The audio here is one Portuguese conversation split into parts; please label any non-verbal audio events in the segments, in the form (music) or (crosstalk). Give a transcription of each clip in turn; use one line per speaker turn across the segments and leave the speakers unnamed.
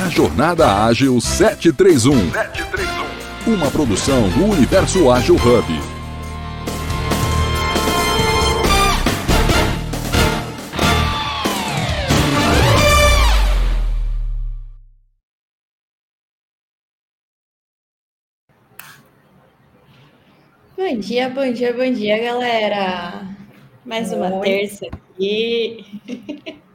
A Jornada Ágil 731. 731. Uma produção do Universo Ágil Hub.
Bom dia, bom dia, bom dia, galera. Mais uma Oi. terça aqui. (laughs)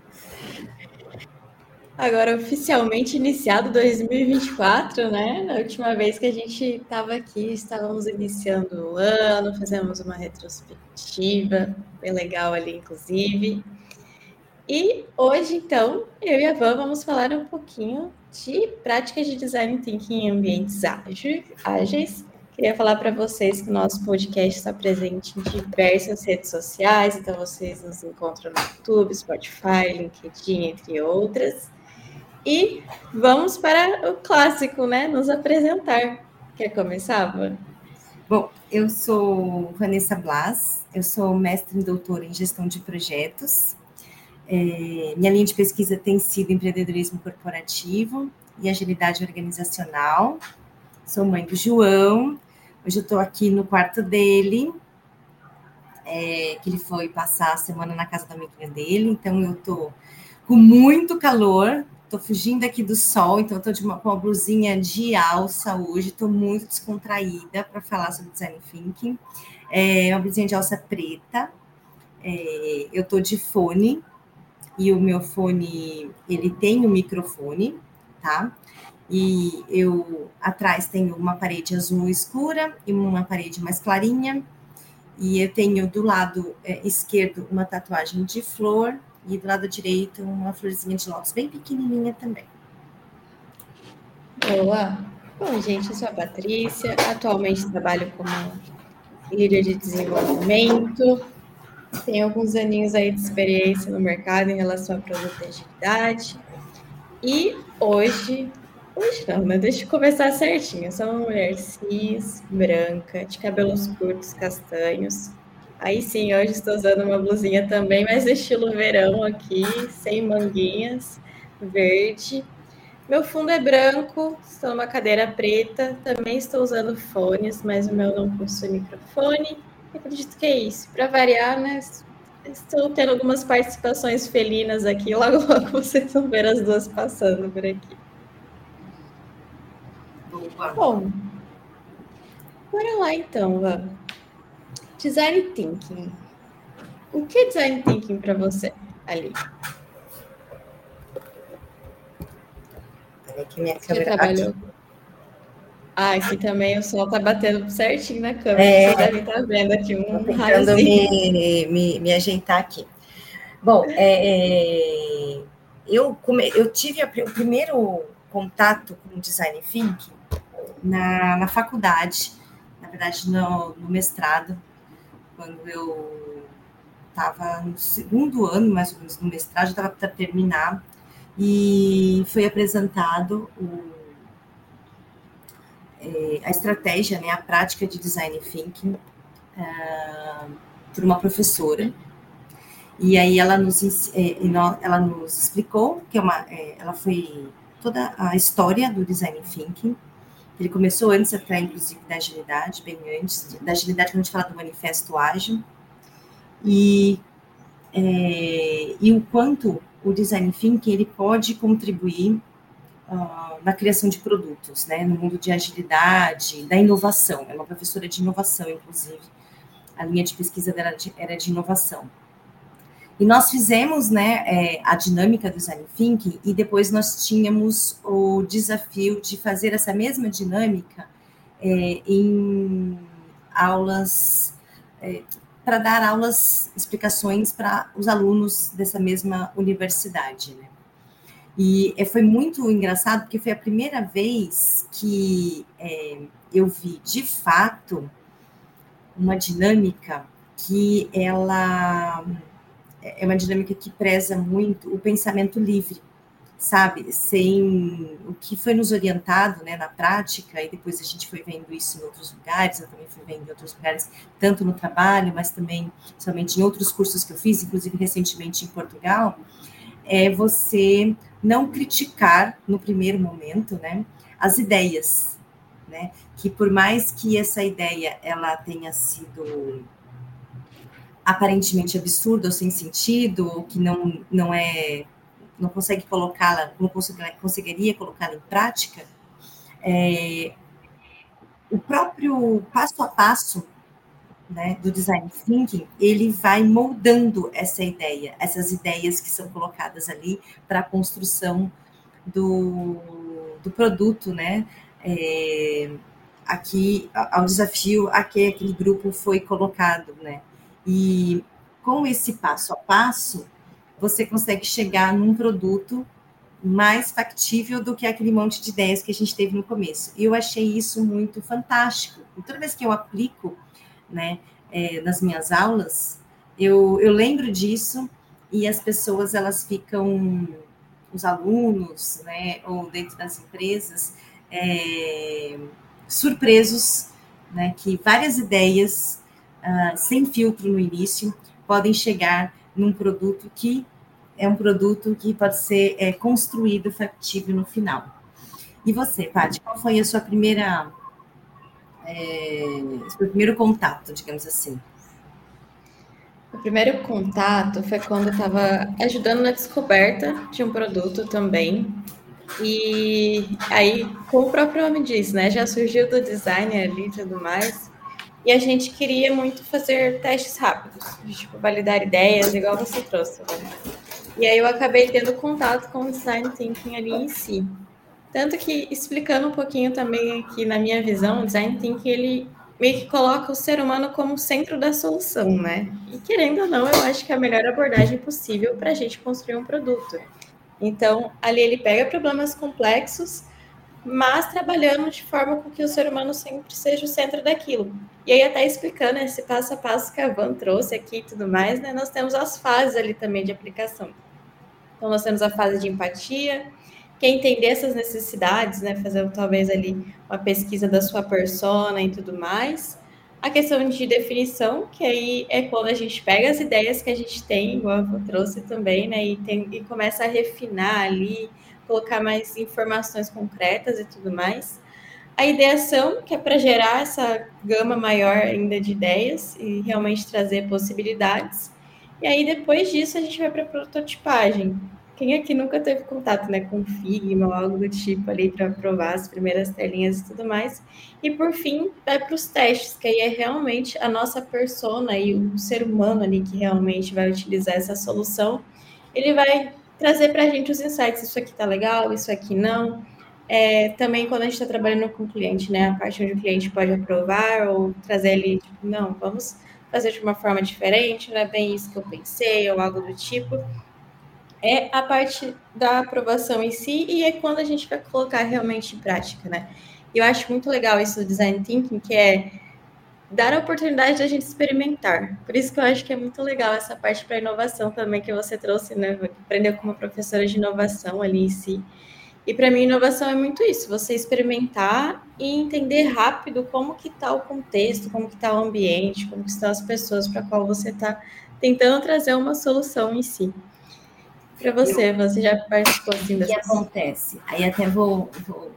Agora oficialmente iniciado 2024, né? Na última vez que a gente estava aqui, estávamos iniciando o ano, fizemos uma retrospectiva, bem legal ali, inclusive. E hoje, então, eu e a Van vamos falar um pouquinho de práticas de design thinking em ambientes ágeis. Queria falar para vocês que o nosso podcast está presente em diversas redes sociais, então vocês nos encontram no YouTube, Spotify, LinkedIn, entre outras. E vamos para o clássico, né? Nos apresentar. Quer começar, Van?
Bom, eu sou Vanessa Blas, eu sou mestre e doutora em gestão de projetos. É, minha linha de pesquisa tem sido empreendedorismo corporativo e agilidade organizacional. Sou mãe do João. Hoje eu estou aqui no quarto dele, é, que ele foi passar a semana na casa da amiguinha dele. Então eu estou com muito calor, Tô fugindo aqui do sol, então estou uma, com uma blusinha de alça hoje. Estou muito descontraída para falar sobre design thinking. É uma blusinha de alça preta. É, eu estou de fone e o meu fone ele tem um microfone, tá? E eu atrás tenho uma parede azul escura e uma parede mais clarinha. E eu tenho do lado é, esquerdo uma tatuagem de flor e do lado direito, uma florzinha de lótus bem pequenininha também.
Boa! Bom, gente, eu sou a Patrícia. Atualmente trabalho como líder de desenvolvimento. Tenho alguns aninhos aí de experiência no mercado em relação à produtividade. E hoje, hoje não, né? Deixa eu começar certinho. Eu sou uma mulher cis, branca, de cabelos curtos, castanhos, Aí sim, hoje estou usando uma blusinha também, mas estilo verão aqui, sem manguinhas, verde. Meu fundo é branco, estou numa cadeira preta, também estou usando fones, mas o meu não possui microfone. acredito que é isso. Para variar, né? Estou tendo algumas participações felinas aqui, (laughs) logo logo vocês vão ver as duas passando por aqui. Bom, bora lá então, vamos. Design thinking. O que é design thinking para você, Ali?
Peraí que minha câmera
Você trabalhou... Aqui. Ah, aqui também o sol tá batendo certinho na câmera. É, Você deve estar tá vendo aqui um
tentando me, me, me, ajeitar aqui. Bom, é, é, eu, come, eu tive a, o primeiro contato com o design thinking na, na faculdade, na verdade no, no mestrado, quando eu estava no segundo ano, mais ou menos, do mestrado, estava para terminar, e foi apresentado o, é, a estratégia, né, a prática de design thinking uh, por uma professora. E aí ela nos, é, ela nos explicou que é uma, é, ela foi toda a história do design thinking, ele começou antes até, inclusive, da agilidade, bem antes, da agilidade quando a gente fala do manifesto ágil, e, é, e o quanto o design thinking ele pode contribuir uh, na criação de produtos, né, no mundo de agilidade, da inovação. É uma professora de inovação, inclusive. A linha de pesquisa dela era de, era de inovação. E nós fizemos né, é, a dinâmica do design thinking e depois nós tínhamos o desafio de fazer essa mesma dinâmica é, em aulas, é, para dar aulas, explicações para os alunos dessa mesma universidade. Né? E é, foi muito engraçado, porque foi a primeira vez que é, eu vi, de fato, uma dinâmica que ela é uma dinâmica que preza muito o pensamento livre, sabe? Sem o que foi nos orientado né, na prática, e depois a gente foi vendo isso em outros lugares, eu também fui vendo em outros lugares, tanto no trabalho, mas também somente em outros cursos que eu fiz, inclusive recentemente em Portugal, é você não criticar no primeiro momento, né, as ideias, né, que por mais que essa ideia ela tenha sido aparentemente absurda ou sem sentido, ou que não, não é, não consegue colocá-la, não conseguiria colocá-la em prática, é, o próprio passo a passo né, do design thinking, ele vai moldando essa ideia, essas ideias que são colocadas ali para a construção do, do produto, né, é, aqui ao desafio a que aquele grupo foi colocado, né, e com esse passo a passo você consegue chegar num produto mais factível do que aquele monte de ideias que a gente teve no começo. E eu achei isso muito fantástico. E toda vez que eu aplico né, é, nas minhas aulas, eu, eu lembro disso e as pessoas elas ficam, os alunos, né, ou dentro das empresas, é, surpresos, né, que várias ideias uh, sem filtro no início podem chegar num produto que é um produto que pode ser é, construído factível no final. E você, Paty, qual foi a sua primeira é, seu primeiro contato, digamos assim?
O primeiro contato foi quando eu estava ajudando na descoberta de um produto também. E aí, como o próprio nome diz, né? Já surgiu do design ali e tudo mais. E a gente queria muito fazer testes rápidos, tipo, validar ideias, igual você trouxe. Né? E aí eu acabei tendo contato com o design thinking ali em si. Tanto que, explicando um pouquinho também aqui na minha visão, o design thinking, ele meio que coloca o ser humano como centro da solução, né? E querendo ou não, eu acho que é a melhor abordagem possível para a gente construir um produto. Então, ali ele pega problemas complexos, mas trabalhando de forma com que o ser humano sempre seja o centro daquilo. E aí, até explicando esse passo a passo que a Van trouxe aqui e tudo mais, né? Nós temos as fases ali também de aplicação. Então, nós temos a fase de empatia, que é entender essas necessidades, né? Fazer talvez ali uma pesquisa da sua persona e tudo mais. A questão de definição, que aí é quando a gente pega as ideias que a gente tem, igual eu trouxe também, né? E, tem, e começa a refinar ali, colocar mais informações concretas e tudo mais. A ideação, que é para gerar essa gama maior ainda de ideias e realmente trazer possibilidades. E aí, depois disso, a gente vai para a prototipagem, quem aqui nunca teve contato né, com Figma ou algo do tipo ali para provar as primeiras telinhas e tudo mais. E por fim, vai para os testes, que aí é realmente a nossa persona e o ser humano ali que realmente vai utilizar essa solução. Ele vai trazer para a gente os insights, isso aqui tá legal, isso aqui não. É, também quando a gente está trabalhando com o cliente, né, a parte onde o cliente pode aprovar ou trazer ele, tipo, não, vamos fazer de uma forma diferente, não é bem isso que eu pensei, ou algo do tipo é a parte da aprovação em si e é quando a gente vai colocar realmente em prática, né? Eu acho muito legal isso do design thinking, que é dar a oportunidade da gente experimentar. Por isso que eu acho que é muito legal essa parte para inovação também que você trouxe, né? Aprendeu como professora de inovação ali em si. E para mim, inovação é muito isso, você experimentar e entender rápido como que está o contexto, como que está o ambiente, como que estão as pessoas para qual você está tentando trazer uma solução em si. Para você, eu, você já participou assim
das O que acontece? Aí até vou, vou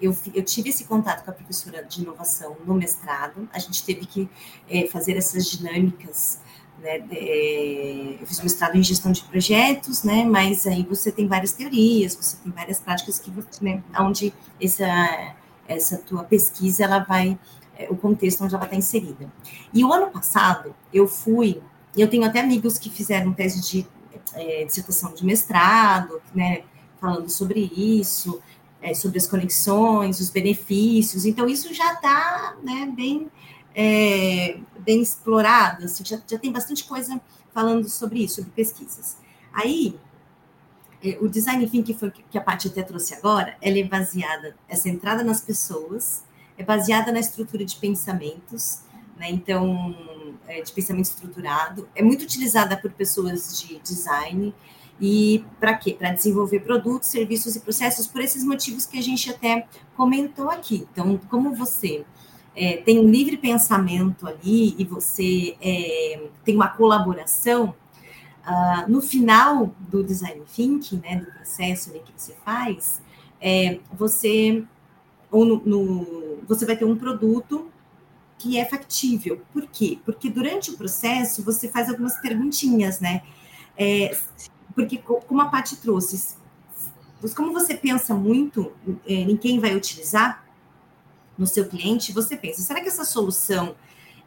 Eu, eu tive esse contato com a professora de inovação no mestrado. A gente teve que é, fazer essas dinâmicas. Né, é, eu fiz mestrado em gestão de projetos, né, mas aí você tem várias teorias, você tem várias práticas que né, onde essa, essa tua pesquisa ela vai, é, o contexto onde ela está inserida. E o ano passado eu fui, eu tenho até amigos que fizeram tese de é, dissertação de mestrado, né, falando sobre isso, é, sobre as conexões, os benefícios. Então, isso já está né, bem, é, bem explorado, assim, já, já tem bastante coisa falando sobre isso, sobre pesquisas. Aí, é, o design thinking que, foi, que a Paty até trouxe agora, ela é baseada, essa entrada nas pessoas, é baseada na estrutura de pensamentos, né? Então, é, de pensamento estruturado, é muito utilizada por pessoas de design. E para quê? Para desenvolver produtos, serviços e processos por esses motivos que a gente até comentou aqui. Então, como você é, tem um livre pensamento ali e você é, tem uma colaboração, Uh, no final do design thinking, né, do processo que você faz, é, você ou no, no, você vai ter um produto que é factível. Por quê? Porque durante o processo você faz algumas perguntinhas, né? É, porque, como a Paty trouxe, como você pensa muito é, em quem vai utilizar no seu cliente, você pensa, será que essa solução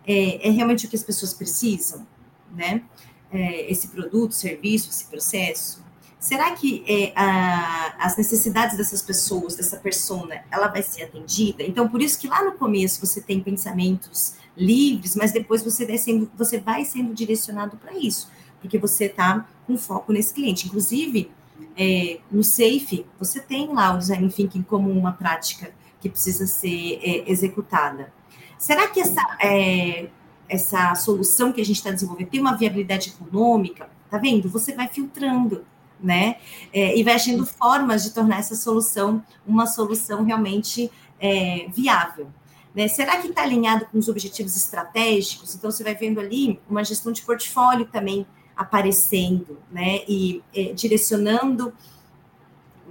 é, é realmente o que as pessoas precisam, né? É, esse produto, serviço, esse processo? Será que é, a, as necessidades dessas pessoas, dessa persona, ela vai ser atendida? Então, por isso que lá no começo você tem pensamentos livres, mas depois você vai sendo, você vai sendo direcionado para isso, porque você está com foco nesse cliente. Inclusive, é, no SAFE, você tem lá o Design Thinking como uma prática que precisa ser é, executada. Será que essa, é, essa solução que a gente está desenvolvendo tem uma viabilidade econômica? Tá vendo? Você vai filtrando né? É, e vai achando formas de tornar essa solução uma solução realmente é, viável. Né? Será que está alinhado com os objetivos estratégicos? Então, você vai vendo ali uma gestão de portfólio também aparecendo, né? E é, direcionando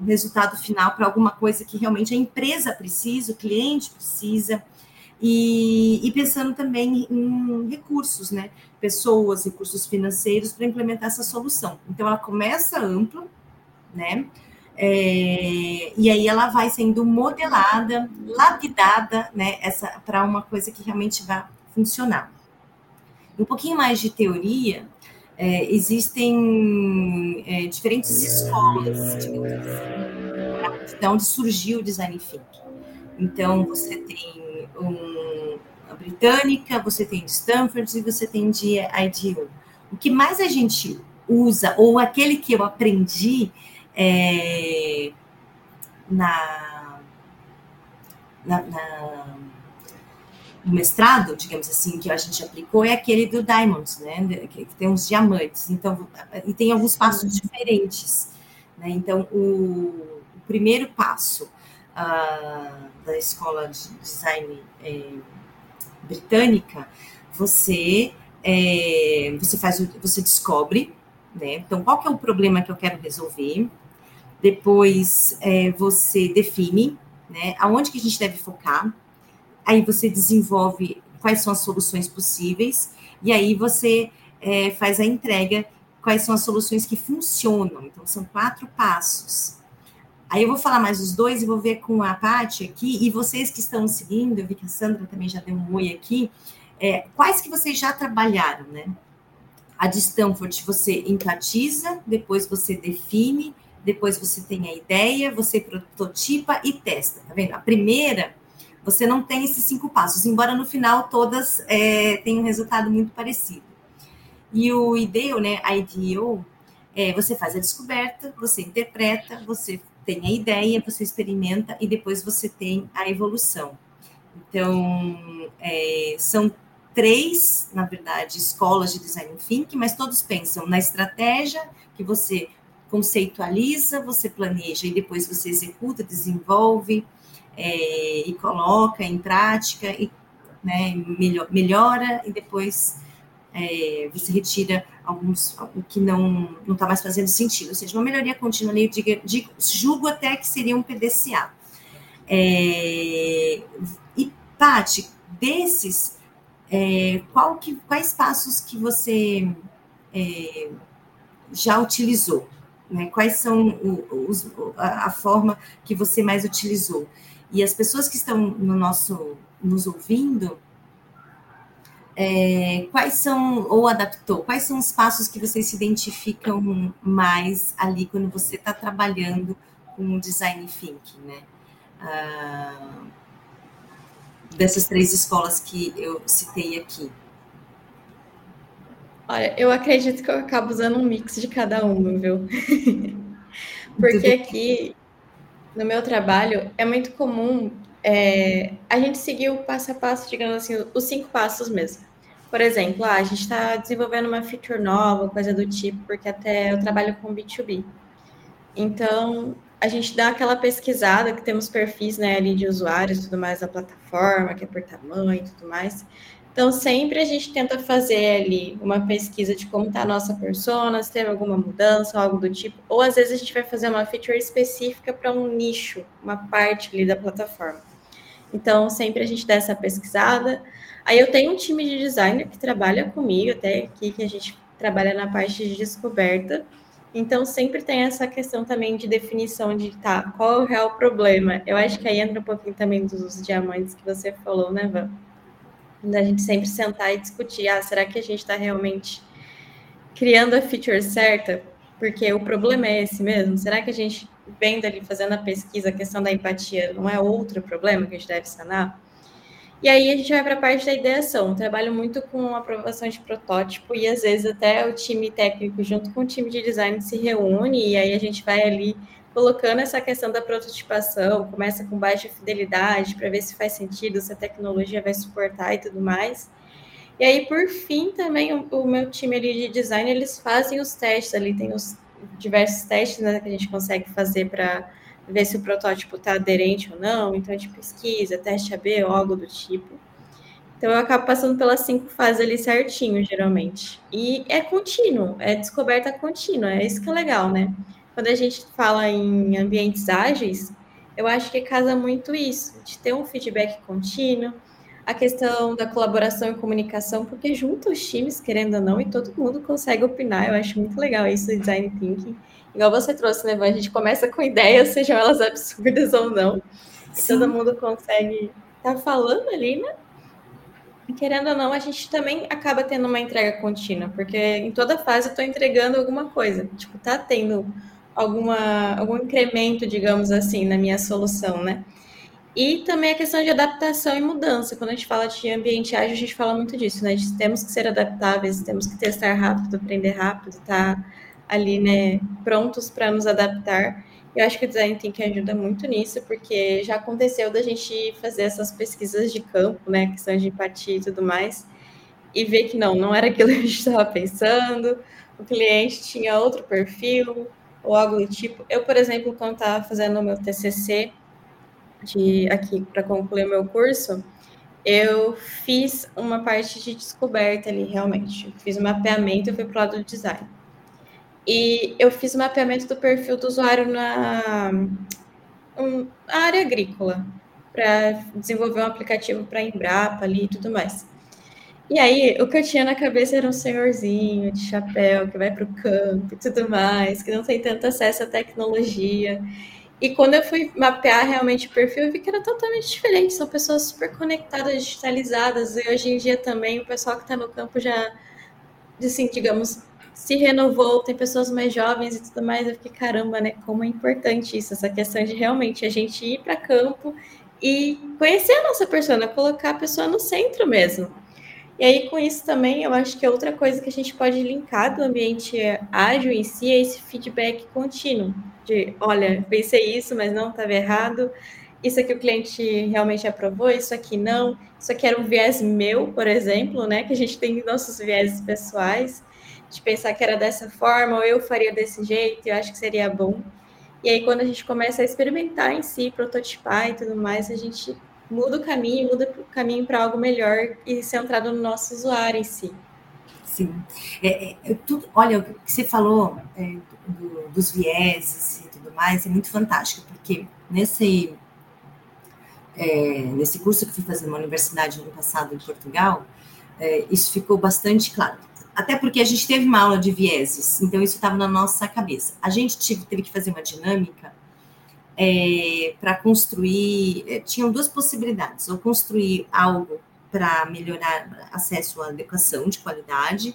o resultado final para alguma coisa que realmente a empresa precisa, o cliente precisa. E, e, pensando também em recursos, né? Pessoas, recursos financeiros para implementar essa solução. Então, ela começa ampla, né? É, e aí ela vai sendo modelada, lapidada, né? Essa para uma coisa que realmente vai funcionar. Um pouquinho mais de teoria, é, existem é, diferentes escolas, digamos assim, de onde surgiu o design thinking. Então, você tem um, a britânica, você tem de Stanford e você tem de IDEO. O que mais a gente usa, ou aquele que eu aprendi é, na, na, na, no mestrado, digamos assim, que a gente aplicou, é aquele do Diamonds, né? Que, que tem uns diamantes. Então, e tem alguns passos diferentes. Né? Então, o, o primeiro passo uh, da escola de design é, britânica, você é, você faz você descobre, né? Então qual que é o problema que eu quero resolver? Depois é, você define, né? Aonde que a gente deve focar? Aí você desenvolve quais são as soluções possíveis e aí você é, faz a entrega quais são as soluções que funcionam. Então são quatro passos. Aí eu vou falar mais os dois e vou ver com a Paty aqui, e vocês que estão seguindo, eu vi que a Sandra também já deu um oi aqui, é, quais que vocês já trabalharam, né? A de Stanford você empatiza, depois você define, depois você tem a ideia, você prototipa e testa, tá vendo? A primeira, você não tem esses cinco passos, embora no final todas é, tenham um resultado muito parecido. E o IDEO, né, IDEO, é, você faz a descoberta, você interpreta, você tem a ideia, você experimenta e depois você tem a evolução. Então, é, são três, na verdade, escolas de design thinking, mas todos pensam na estratégia que você conceitualiza, você planeja e depois você executa, desenvolve é, e coloca em prática e né, melhora e depois é, você retira alguns o que não não está mais fazendo sentido, ou seja, uma melhoria contínua ali, digo, julgo até que seria um PDCA. É, e, Paty, desses, é, qual que, quais passos que você é, já utilizou? Né? Quais são os, a, a forma que você mais utilizou? E as pessoas que estão no nosso nos ouvindo, é, quais são, ou adaptou, quais são os passos que vocês se identificam mais ali quando você está trabalhando com o design thinking, né? Ah, dessas três escolas que eu citei aqui.
Olha, eu acredito que eu acabo usando um mix de cada uma, viu? (laughs) Porque aqui, no meu trabalho, é muito comum é, a gente seguir o passo a passo, digamos assim, os cinco passos mesmo. Por exemplo, ah, a gente está desenvolvendo uma feature nova, coisa do tipo, porque até eu trabalho com B2B. Então, a gente dá aquela pesquisada, que temos perfis né, ali de usuários tudo mais na plataforma, que é por tamanho e tudo mais. Então, sempre a gente tenta fazer ali uma pesquisa de como está a nossa persona, se teve alguma mudança, algo do tipo. Ou às vezes a gente vai fazer uma feature específica para um nicho, uma parte ali da plataforma. Então, sempre a gente dá essa pesquisada. Aí eu tenho um time de designer que trabalha comigo, até aqui que a gente trabalha na parte de descoberta. Então, sempre tem essa questão também de definição de tá, qual é o real problema. Eu acho que aí entra um pouquinho também dos diamantes que você falou, né, Van? Da gente sempre sentar e discutir, ah, será que a gente está realmente criando a feature certa? Porque o problema é esse mesmo? Será que a gente, vendo ali, fazendo a pesquisa, a questão da empatia, não é outro problema que a gente deve sanar? E aí a gente vai para a parte da ideação. Trabalho muito com aprovação de protótipo e às vezes até o time técnico junto com o time de design se reúne e aí a gente vai ali colocando essa questão da prototipação, começa com baixa fidelidade para ver se faz sentido, se a tecnologia vai suportar e tudo mais. E aí, por fim, também o, o meu time ali de design, eles fazem os testes ali, tem os diversos testes né, que a gente consegue fazer para ver se o protótipo está aderente ou não, então a gente pesquisa, teste AB ou algo do tipo. Então eu acabo passando pelas cinco fases ali certinho, geralmente. E é contínuo, é descoberta contínua, é isso que é legal, né? Quando a gente fala em ambientes ágeis, eu acho que casa muito isso, de ter um feedback contínuo, a questão da colaboração e comunicação, porque junta os times, querendo ou não, e todo mundo consegue opinar. Eu acho muito legal isso, design thinking. Igual você trouxe, né, Van? A gente começa com ideias, (laughs) sejam elas absurdas ou não. E todo mundo consegue estar tá falando ali, né? E querendo ou não, a gente também acaba tendo uma entrega contínua, porque em toda fase eu estou entregando alguma coisa. Tipo, tá tendo alguma, algum incremento, digamos assim, na minha solução, né? E também a questão de adaptação e mudança. Quando a gente fala de ambiente ágil, a gente fala muito disso, né? De temos que ser adaptáveis, temos que testar rápido, aprender rápido, tá? ali, né, prontos para nos adaptar. Eu acho que o design thinking ajuda muito nisso, porque já aconteceu da gente fazer essas pesquisas de campo, né, questão de empatia e tudo mais, e ver que não, não era aquilo que a gente estava pensando, o cliente tinha outro perfil, ou algo do tipo. Eu, por exemplo, quando estava fazendo o meu TCC, de aqui para concluir o meu curso, eu fiz uma parte de descoberta ali, realmente. Eu fiz um mapeamento e fui para o lado do design. E eu fiz o mapeamento do perfil do usuário na um, área agrícola, para desenvolver um aplicativo para Embrapa ali e tudo mais. E aí, o que eu tinha na cabeça era um senhorzinho de chapéu que vai para o campo e tudo mais, que não tem tanto acesso à tecnologia. E quando eu fui mapear realmente o perfil, eu vi que era totalmente diferente. São pessoas super conectadas, digitalizadas. E hoje em dia também o pessoal que está no campo já, assim, digamos, se renovou, tem pessoas mais jovens e tudo mais. Eu fiquei, caramba, né? Como é importante isso, essa questão de realmente a gente ir para campo e conhecer a nossa persona, colocar a pessoa no centro mesmo. E aí, com isso também, eu acho que é outra coisa que a gente pode linkar do ambiente ágil em si é esse feedback contínuo. De, olha, pensei isso, mas não estava errado. Isso aqui o cliente realmente aprovou, isso aqui não. Isso aqui era um viés meu, por exemplo, né? Que a gente tem nossos viéses pessoais de pensar que era dessa forma, ou eu faria desse jeito, eu acho que seria bom. E aí, quando a gente começa a experimentar em si, prototipar e tudo mais, a gente muda o caminho, muda o caminho para algo melhor e centrado no nosso usuário em si.
Sim. É, é, tudo, olha, o que você falou é, do, dos vieses e tudo mais é muito fantástico, porque nesse, é, nesse curso que fui fazer numa universidade no ano passado em Portugal, é, isso ficou bastante claro até porque a gente teve uma aula de vieses, então isso estava na nossa cabeça. A gente tive, teve que fazer uma dinâmica é, para construir. É, tinham duas possibilidades: ou construir algo para melhorar acesso à educação de qualidade,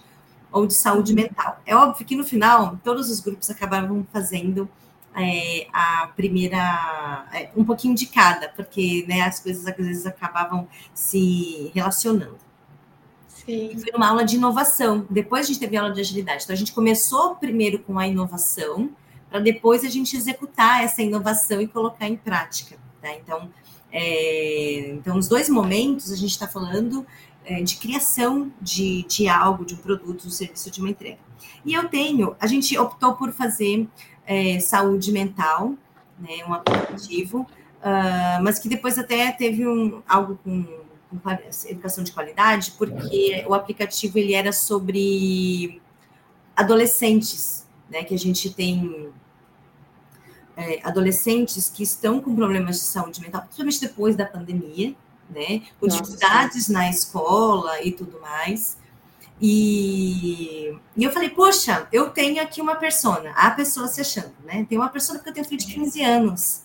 ou de saúde uhum. mental. É óbvio que no final todos os grupos acabavam fazendo é, a primeira, é, um pouquinho de cada, porque né, as coisas às vezes acabavam se relacionando. Sim. E foi uma aula de inovação. Depois a gente teve aula de agilidade. Então a gente começou primeiro com a inovação, para depois a gente executar essa inovação e colocar em prática. Tá? Então, é, então, nos dois momentos, a gente está falando é, de criação de, de algo, de um produto, um serviço, de uma entrega. E eu tenho, a gente optou por fazer é, saúde mental, né, um aplicativo, uh, mas que depois até teve um, algo com educação de qualidade, porque o aplicativo ele era sobre adolescentes, né? Que a gente tem é, adolescentes que estão com problemas de saúde mental, principalmente depois da pandemia, né? Com dificuldades na escola e tudo mais. E, e, eu falei, poxa, eu tenho aqui uma persona, a pessoa se achando, né? Tem uma pessoa que eu tenho filho de 15 anos.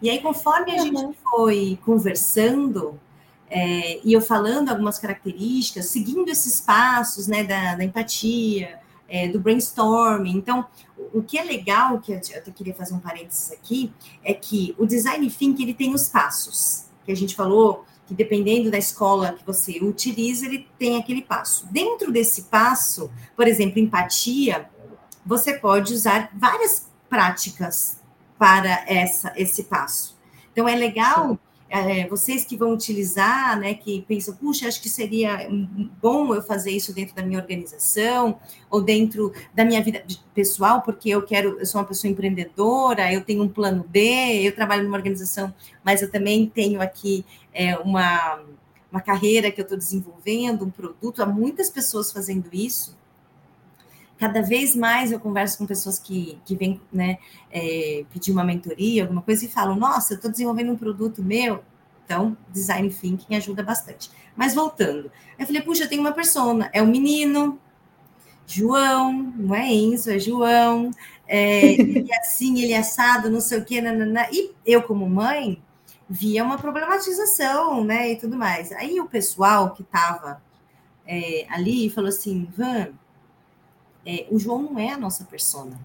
E aí, conforme a uhum. gente foi conversando, é, e eu falando algumas características, seguindo esses passos, né, da, da empatia, é, do brainstorming. Então, o que é legal, que eu, eu queria fazer um parênteses aqui, é que o design thinking ele tem os passos que a gente falou, que dependendo da escola que você utiliza, ele tem aquele passo. Dentro desse passo, por exemplo, empatia, você pode usar várias práticas para essa esse passo. Então é legal é, vocês que vão utilizar, né, que pensam, puxa, acho que seria bom eu fazer isso dentro da minha organização ou dentro da minha vida pessoal, porque eu quero, eu sou uma pessoa empreendedora, eu tenho um plano B, eu trabalho numa organização, mas eu também tenho aqui é, uma, uma carreira que eu estou desenvolvendo, um produto, há muitas pessoas fazendo isso. Cada vez mais eu converso com pessoas que, que vêm né, é, pedir uma mentoria, alguma coisa, e falam: Nossa, eu estou desenvolvendo um produto meu. Então, design thinking ajuda bastante. Mas voltando, eu falei: Puxa, tenho uma persona, é um menino, João, não é Enzo, é João, é, ele é assim, ele é assado, não sei o quê, nanana. e eu, como mãe, via uma problematização, né, e tudo mais. Aí o pessoal que estava é, ali falou assim, Van, é, o João não é a nossa persona.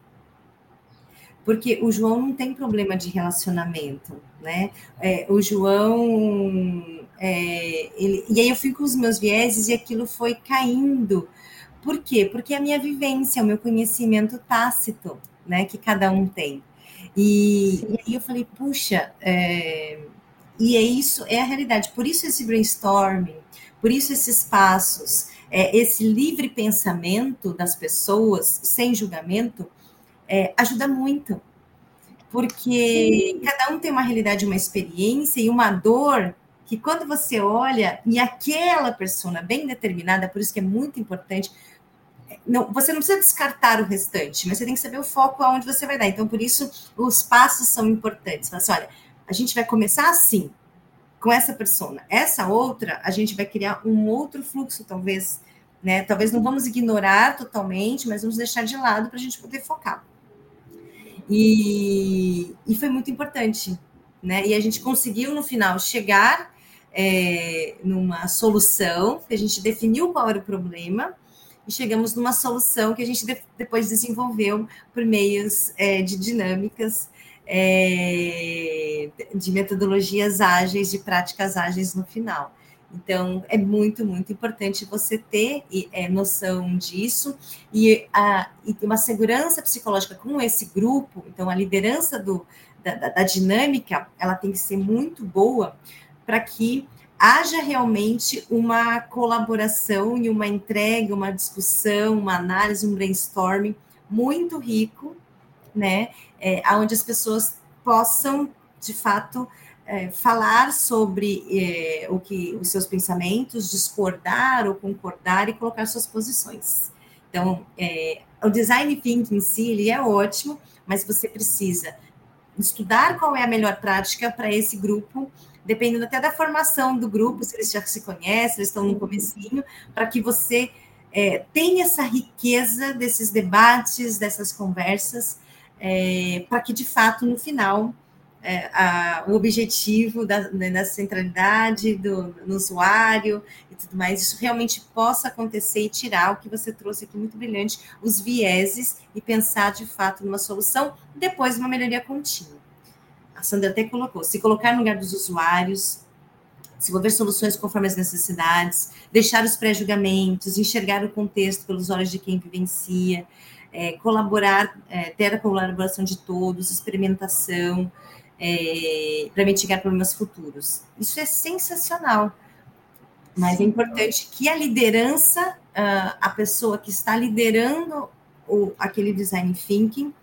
Porque o João não tem problema de relacionamento, né? É, o João. É, ele, e aí eu fico com os meus vieses e aquilo foi caindo. Por quê? Porque a minha vivência, o meu conhecimento tácito, né? Que cada um tem. E, e aí eu falei, puxa, é, e é isso, é a realidade. Por isso esse brainstorming, por isso esses passos, é, esse livre pensamento das pessoas, sem julgamento, é, ajuda muito. Porque Sim. cada um tem uma realidade, uma experiência e uma dor que quando você olha e aquela pessoa bem determinada, por isso que é muito importante, não, você não precisa descartar o restante, mas você tem que saber o foco aonde você vai dar. Então, por isso, os passos são importantes. Fala assim, olha, a gente vai começar assim, com essa persona. Essa outra, a gente vai criar um outro fluxo, talvez, né? Talvez não vamos ignorar totalmente, mas vamos deixar de lado para a gente poder focar. E, e foi muito importante, né? E a gente conseguiu, no final, chegar é, numa solução, que a gente definiu qual era o problema, e chegamos numa solução que a gente de, depois desenvolveu por meios é, de dinâmicas é, de metodologias ágeis, de práticas ágeis no final. Então, é muito, muito importante você ter é, noção disso e, a, e uma segurança psicológica com esse grupo. Então, a liderança do, da, da dinâmica, ela tem que ser muito boa para que haja realmente uma colaboração e uma entrega, uma discussão, uma análise, um brainstorming muito rico, né? é, onde as pessoas possam, de fato, é, falar sobre é, o que os seus pensamentos, discordar ou concordar e colocar suas posições. Então, é, o design thinking em si ele é ótimo, mas você precisa estudar qual é a melhor prática para esse grupo, dependendo até da formação do grupo, se eles já se conhecem, eles estão no comecinho, para que você é, tenha essa riqueza desses debates, dessas conversas, é, para que, de fato, no final, é, a, o objetivo da, né, da centralidade do, usuário e tudo mais, isso realmente possa acontecer e tirar o que você trouxe aqui muito brilhante, os vieses e pensar de fato numa solução, depois uma melhoria contínua. A Sandra até colocou, se colocar no lugar dos usuários, desenvolver soluções conforme as necessidades, deixar os pré-julgamentos, enxergar o contexto pelos olhos de quem vivencia, é, colaborar, é, ter a colaboração de todos, experimentação, é, para mitigar problemas futuros. Isso é sensacional. Mas Sim. é importante que a liderança, a pessoa que está liderando o, aquele design thinking,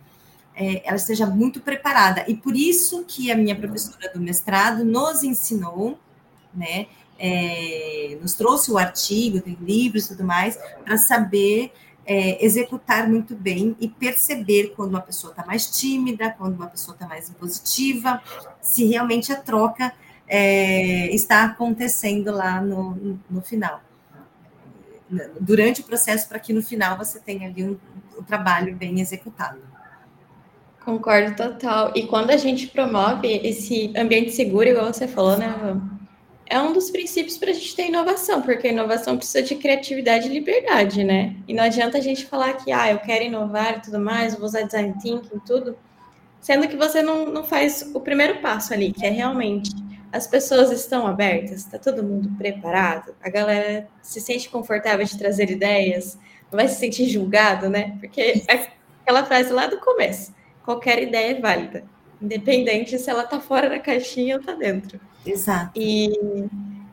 é, ela esteja muito preparada. E por isso que a minha professora do mestrado nos ensinou, né, é, nos trouxe o artigo, tem livros e tudo mais, para saber é, executar muito bem e perceber quando uma pessoa está mais tímida, quando uma pessoa está mais impositiva, se realmente a troca é, está acontecendo lá no, no, final. Durante o processo, para que no final você tenha ali um, um trabalho bem executado.
Concordo total. E quando a gente promove esse ambiente seguro, igual você falou, né? É um dos princípios para a gente ter inovação, porque a inovação precisa de criatividade e liberdade, né? E não adianta a gente falar que, ah, eu quero inovar e tudo mais, vou usar design thinking e tudo, sendo que você não, não faz o primeiro passo ali, que é realmente as pessoas estão abertas, está todo mundo preparado, a galera se sente confortável de trazer ideias, não vai se sentir julgado, né? Porque é aquela frase lá do começo qualquer ideia é válida, independente se ela está fora da caixinha ou está dentro.
Exato.
E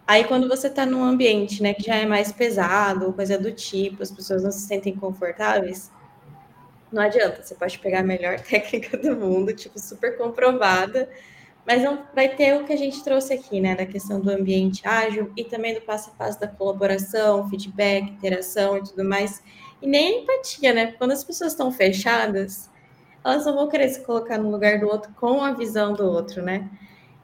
aí, quando você está num ambiente né, que já é mais pesado, coisa do tipo, as pessoas não se sentem confortáveis, não adianta, você pode pegar a melhor (laughs) técnica do mundo, tipo, super comprovada, mas não vai ter o que a gente trouxe aqui, né, da questão do ambiente ágil e também do passo a passo da colaboração, feedback, interação e tudo mais, e nem empatia, né? Quando as pessoas estão fechadas, elas não vão querer se colocar no lugar do outro com a visão do outro, né?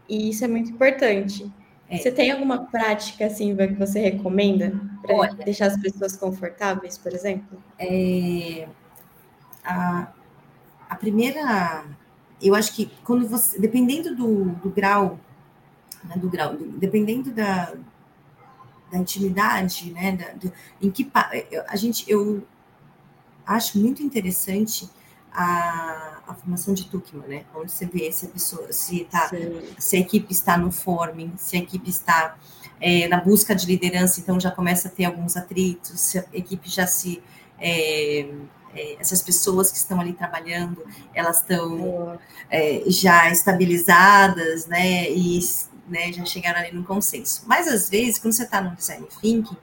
E isso é muito importante. É. Você tem alguma prática assim que você recomenda para deixar as pessoas confortáveis, por exemplo?
É, a, a primeira, eu acho que quando você, dependendo do, do grau, né, do grau, do, dependendo da, da intimidade, né, da, do, em que a gente, eu acho muito interessante a, a formação de Tukman, né? Onde você vê se a pessoa, se, tá, se a equipe está no forming, se a equipe está é, na busca de liderança, então já começa a ter alguns atritos, se a equipe já se. É, é, essas pessoas que estão ali trabalhando, elas estão é, já estabilizadas, né? E né, já chegaram ali no consenso. Mas às vezes, quando você está no design thinking,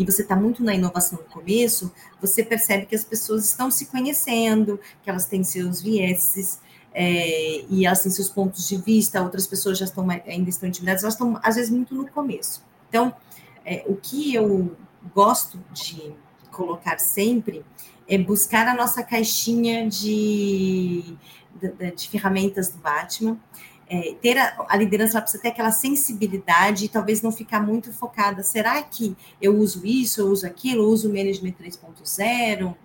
e você está muito na inovação no começo, você percebe que as pessoas estão se conhecendo, que elas têm seus vieses, é, e elas têm seus pontos de vista, outras pessoas já estão ainda estão intimidadas, elas estão, às vezes, muito no começo. Então, é, o que eu gosto de colocar sempre é buscar a nossa caixinha de, de, de ferramentas do Batman, é, ter a, a, liderança ela precisa ter aquela sensibilidade e talvez não ficar muito focada. Será que eu uso isso, eu uso aquilo, eu uso o management 3.0?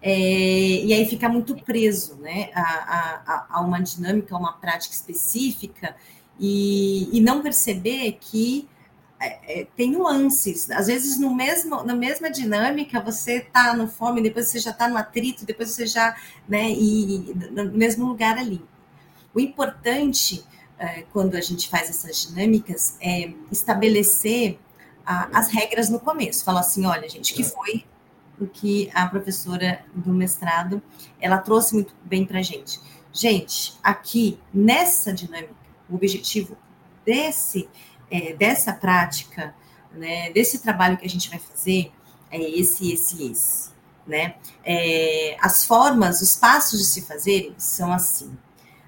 É, e aí fica muito preso né, a, a, a, uma dinâmica, a uma prática específica, e, e não perceber que é, é tem nuances. Às vezes, no mesmo, na mesma dinâmica, você está no fome, depois você já está no atrito, depois você já, né, e no mesmo lugar ali. O importante, é, quando a gente faz essas dinâmicas, é estabelecer as regras no começo. Falar assim, olha, gente, que foi o que a professora do mestrado, ela trouxe muito bem para a gente. Gente, aqui, nessa dinâmica, o objetivo desse, é, dessa prática, né, desse trabalho que a gente vai fazer, é esse, esse, esse. Né? É, as formas, os passos de se fazerem são assim.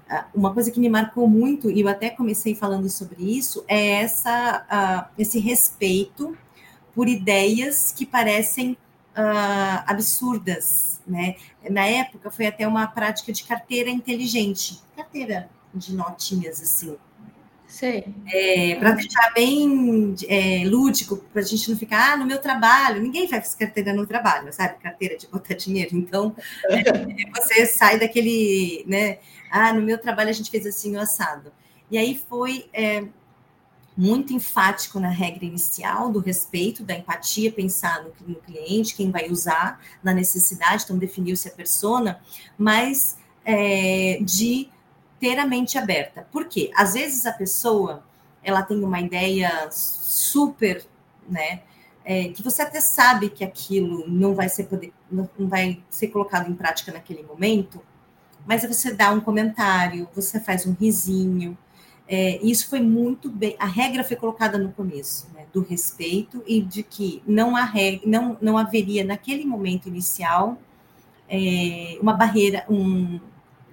Ah, uma coisa que me marcou muito, e eu até comecei falando sobre isso, é essa, uh, esse respeito por ideias que parecem uh, absurdas, né? Na época foi até uma prática de carteira inteligente, carteira de notinhas assim. É, para deixar bem é, lúdico, para a gente não ficar, ah, no meu trabalho, ninguém faz carteira no trabalho, sabe? Carteira de botar dinheiro. Então, (laughs) é, você sai daquele, né? Ah, no meu trabalho a gente fez assim o assado. E aí foi é, muito enfático na regra inicial do respeito, da empatia, pensar no, no cliente, quem vai usar, na necessidade, então definiu-se a persona, mas é, de ter a mente aberta. Por quê? Às vezes a pessoa ela tem uma ideia super, né? É, que você até sabe que aquilo não vai ser poder, não vai ser colocado em prática naquele momento, mas você dá um comentário, você faz um risinho. É, isso foi muito bem. A regra foi colocada no começo, né, do respeito e de que não, há regra, não, não haveria naquele momento inicial é, uma barreira, um,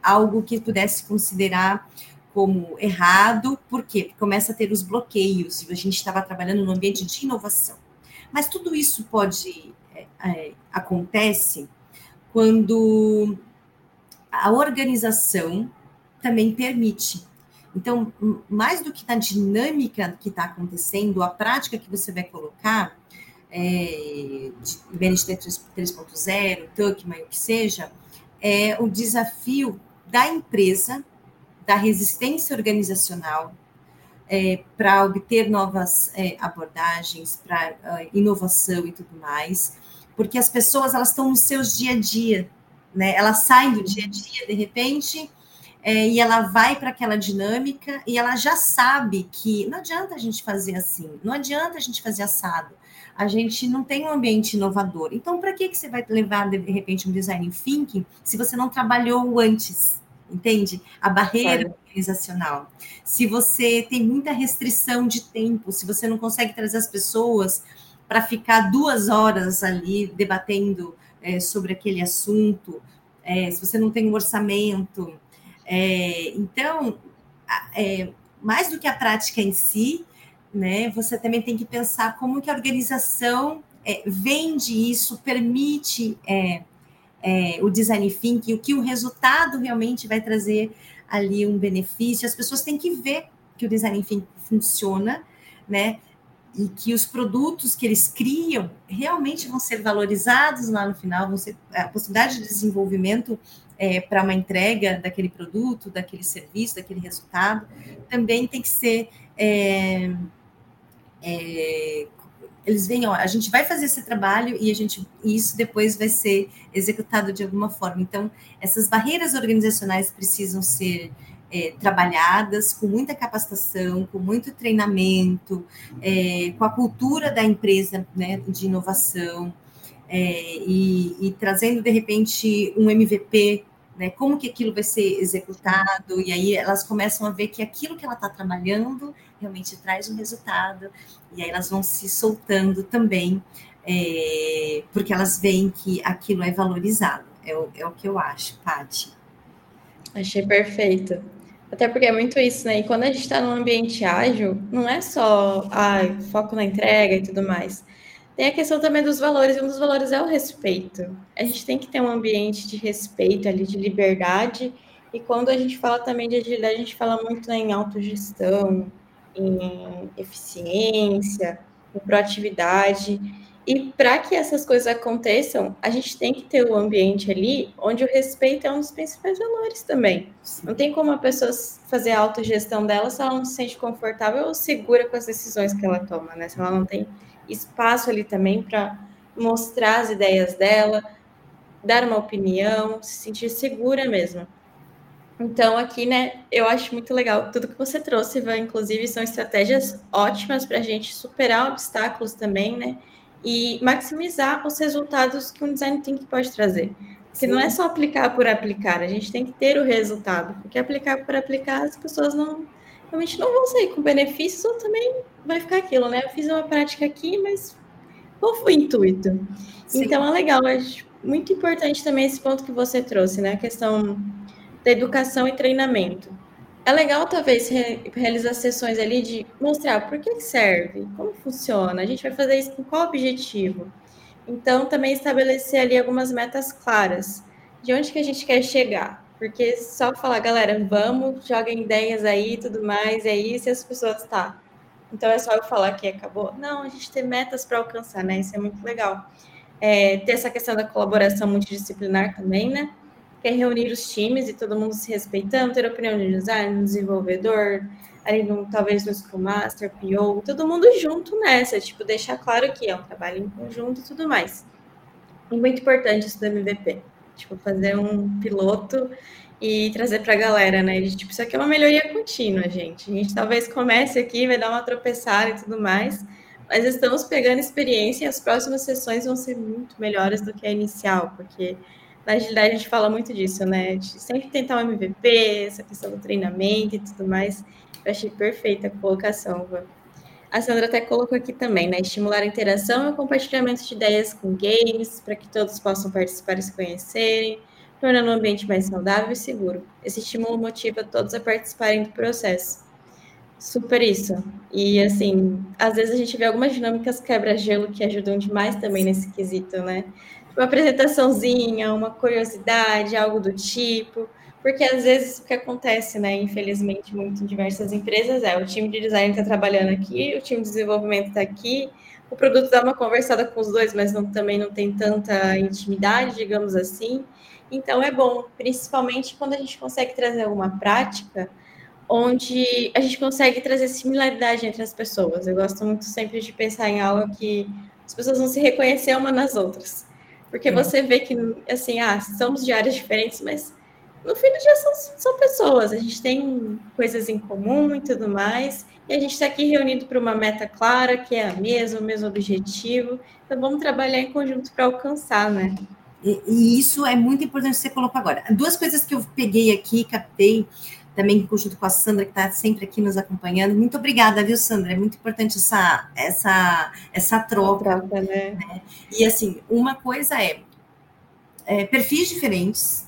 algo que pudesse considerar como errado, por quê? Porque começa a ter os bloqueios, a gente estava trabalhando no ambiente de inovação. Mas tudo isso pode é, é, acontece quando a organização também permite. Então, mais do que na dinâmica que está acontecendo, a prática que você vai colocar, é, de BNT 3.0, Tuckman, o que seja, é o desafio da empresa, da resistência organizacional, é, para obter novas é, abordagens, para uh, inovação e tudo mais, porque as pessoas elas estão nos seus dia a dia, né? Elas saem do dia a dia de repente é, e ela vai para aquela dinâmica e ela já sabe que não adianta a gente fazer assim, não adianta a gente fazer assado. A gente não tem um ambiente inovador. Então, para que, que você vai levar, de repente, um design thinking se você não trabalhou antes? Entende? A barreira claro. organizacional. Se você tem muita restrição de tempo, se você não consegue trazer as pessoas para ficar duas horas ali debatendo é, sobre aquele assunto, é, se você não tem um orçamento, é, então, é, mais do que a prática em si, né, você também tem que pensar como que a organização é, vende isso, permite é, o design thinking, o que o resultado realmente vai trazer ali um benefício. As pessoas têm que ver que o design thinking funciona, né? E que os produtos que eles criam realmente vão ser valorizados lá no final, vão ser a possibilidade de desenvolvimento é, para uma entrega daquele produto, daquele serviço, daquele resultado, também tem que ser. É, é, eles veem, ó, a gente vai fazer esse trabalho e a gente e isso depois vai ser executado de alguma forma. Então, essas barreiras organizacionais precisam ser é, trabalhadas com muita capacitação, com muito treinamento, é, com a cultura da empresa né, de inovação, é, e, e, trazendo de repente um MVP né? Como que aquilo vai ser executado? E aí elas começam a ver que aquilo que ela está trabalhando realmente traz um resultado. E aí elas vão se soltando também, é, porque elas veem que aquilo é valorizado. É o, é o que eu acho, Paty.
Achei perfeito. Até porque é muito isso, né? E quando a gente está num ambiente ágil, não é só ah, foco na entrega e tudo mais. Tem a questão também dos valores, e um dos valores é o respeito. A gente tem que ter um ambiente de respeito ali, de liberdade, e quando a gente fala também de agilidade, a gente fala muito né, em autogestão, em eficiência, em proatividade. E para que essas coisas aconteçam, a gente tem que ter o um ambiente ali onde o respeito é um dos principais valores também. Não tem como a pessoa fazer a autogestão dela se ela não se sente confortável ou segura com as decisões que ela toma, né? Se ela não tem espaço ali também para mostrar as ideias dela, dar uma opinião, se sentir segura mesmo. Então, aqui, né, eu acho muito legal tudo que você trouxe, Ivan. Inclusive, são estratégias ótimas para a gente superar obstáculos também, né? E maximizar os resultados que um design thinking pode trazer. Porque Sim. não é só aplicar por aplicar, a gente tem que ter o resultado. Porque aplicar por aplicar, as pessoas não realmente não vão sair com benefícios, ou também vai ficar aquilo, né? Eu fiz uma prática aqui, mas qual foi o intuito? Sim. Então é legal, é muito importante também esse ponto que você trouxe, né? A questão da educação e treinamento. É legal, talvez, re realizar sessões ali de mostrar por que serve, como funciona, a gente vai fazer isso com qual objetivo. Então, também estabelecer ali algumas metas claras, de onde que a gente quer chegar. Porque só falar, galera, vamos, joguem ideias aí e tudo mais, é isso, e as pessoas, tá. Então é só eu falar que acabou. Não, a gente tem metas para alcançar, né? Isso é muito legal. É, ter essa questão da colaboração multidisciplinar também, né? Que é reunir os times e todo mundo se respeitando, ter opinião de design, desenvolvedor, ali no, talvez no Scrum Master, PO, todo mundo junto nessa, tipo, deixar claro que é um trabalho em conjunto e tudo mais. E muito importante isso do MVP. Tipo, fazer um piloto e trazer para a galera, né? De, tipo, isso aqui é uma melhoria contínua, gente. A gente talvez comece aqui, vai dar uma tropeçada e tudo mais, mas estamos pegando experiência e as próximas sessões vão ser muito melhores do que a inicial, porque na agilidade a gente fala muito disso, né? De sempre tentar um MVP, essa questão do treinamento e tudo mais. Eu achei perfeita a colocação, Van. A Sandra até colocou aqui também, né? Estimular a interação e o compartilhamento de ideias com games, para que todos possam participar e se conhecerem, tornando o ambiente mais saudável e seguro. Esse estímulo motiva todos a participarem do processo. Super isso. E assim, às vezes a gente vê algumas dinâmicas quebra-gelo que ajudam demais também nesse quesito, né? Uma apresentaçãozinha, uma curiosidade, algo do tipo. Porque às vezes o que acontece, né, infelizmente, muito em diversas empresas é o time de design está trabalhando aqui, o time de desenvolvimento está aqui, o produto dá uma conversada com os dois, mas não, também não tem tanta intimidade, digamos assim. Então é bom, principalmente quando a gente consegue trazer alguma prática onde a gente consegue trazer similaridade entre as pessoas. Eu gosto muito sempre de pensar em algo que as pessoas vão se reconhecer uma nas outras. Porque você vê que, assim, ah, somos de áreas diferentes, mas no fim do dia são, são pessoas, a gente tem coisas em comum e tudo mais, e a gente está aqui reunido para uma meta clara, que é a mesma, o mesmo objetivo, então vamos trabalhar em conjunto para alcançar, né?
E, e, isso é muito importante que você colocou agora. Duas coisas que eu peguei aqui, captei, também em conjunto com a Sandra, que está sempre aqui nos acompanhando. Muito obrigada, viu, Sandra? É muito importante essa, essa, essa troca. troca né? né? E assim, uma coisa é, é perfis diferentes,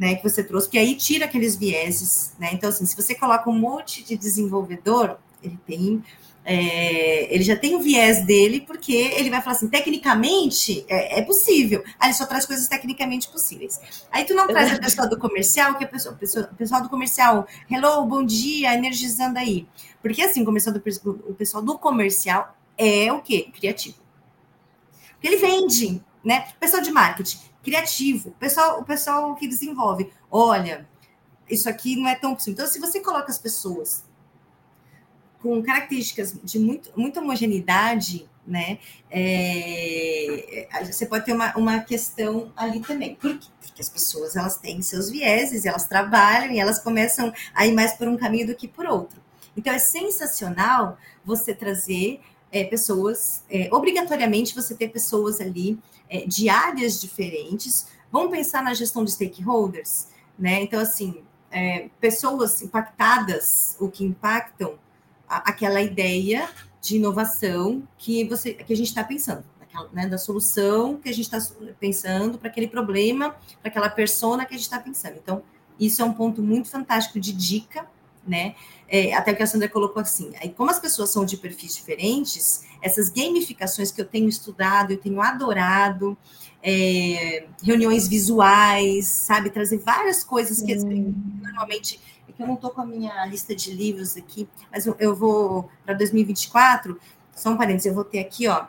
né, que você trouxe, que aí tira aqueles vieses, né? Então, assim, se você coloca um monte de desenvolvedor, ele tem. É, ele já tem o viés dele, porque ele vai falar assim, tecnicamente é, é, possível. Aí ele só traz coisas tecnicamente possíveis. Aí tu não traz a pessoa do comercial, que é a pessoa, pessoa, pessoal do comercial, hello, bom dia, energizando aí. Porque assim, o pessoal do, o pessoal do comercial é o quê? Criativo. Porque ele vende, né? O pessoal de marketing criativo, o pessoal, o pessoal que desenvolve. Olha, isso aqui não é tão possível. Então, se você coloca as pessoas com características de muito, muita homogeneidade, né? É, você pode ter uma, uma questão ali também. Por quê? Porque as pessoas elas têm seus vieses, elas trabalham e elas começam a ir mais por um caminho do que por outro. Então é sensacional você trazer é, pessoas, é, obrigatoriamente você ter pessoas ali é, de áreas diferentes. Vamos pensar na gestão de stakeholders, né? Então, assim, é, pessoas impactadas, o que impactam a, aquela ideia de inovação que você que a gente está pensando, né, da solução que a gente está pensando para aquele problema, para aquela persona que a gente está pensando. Então, isso é um ponto muito fantástico de dica né? É, até que a Sandra colocou assim, aí como as pessoas são de perfis diferentes, essas gamificações que eu tenho estudado, eu tenho adorado, é, reuniões visuais, sabe, trazer várias coisas que hum. normalmente é que eu não estou com a minha lista de livros aqui, mas eu, eu vou para 2024, só um parênteses, eu vou ter aqui, ó,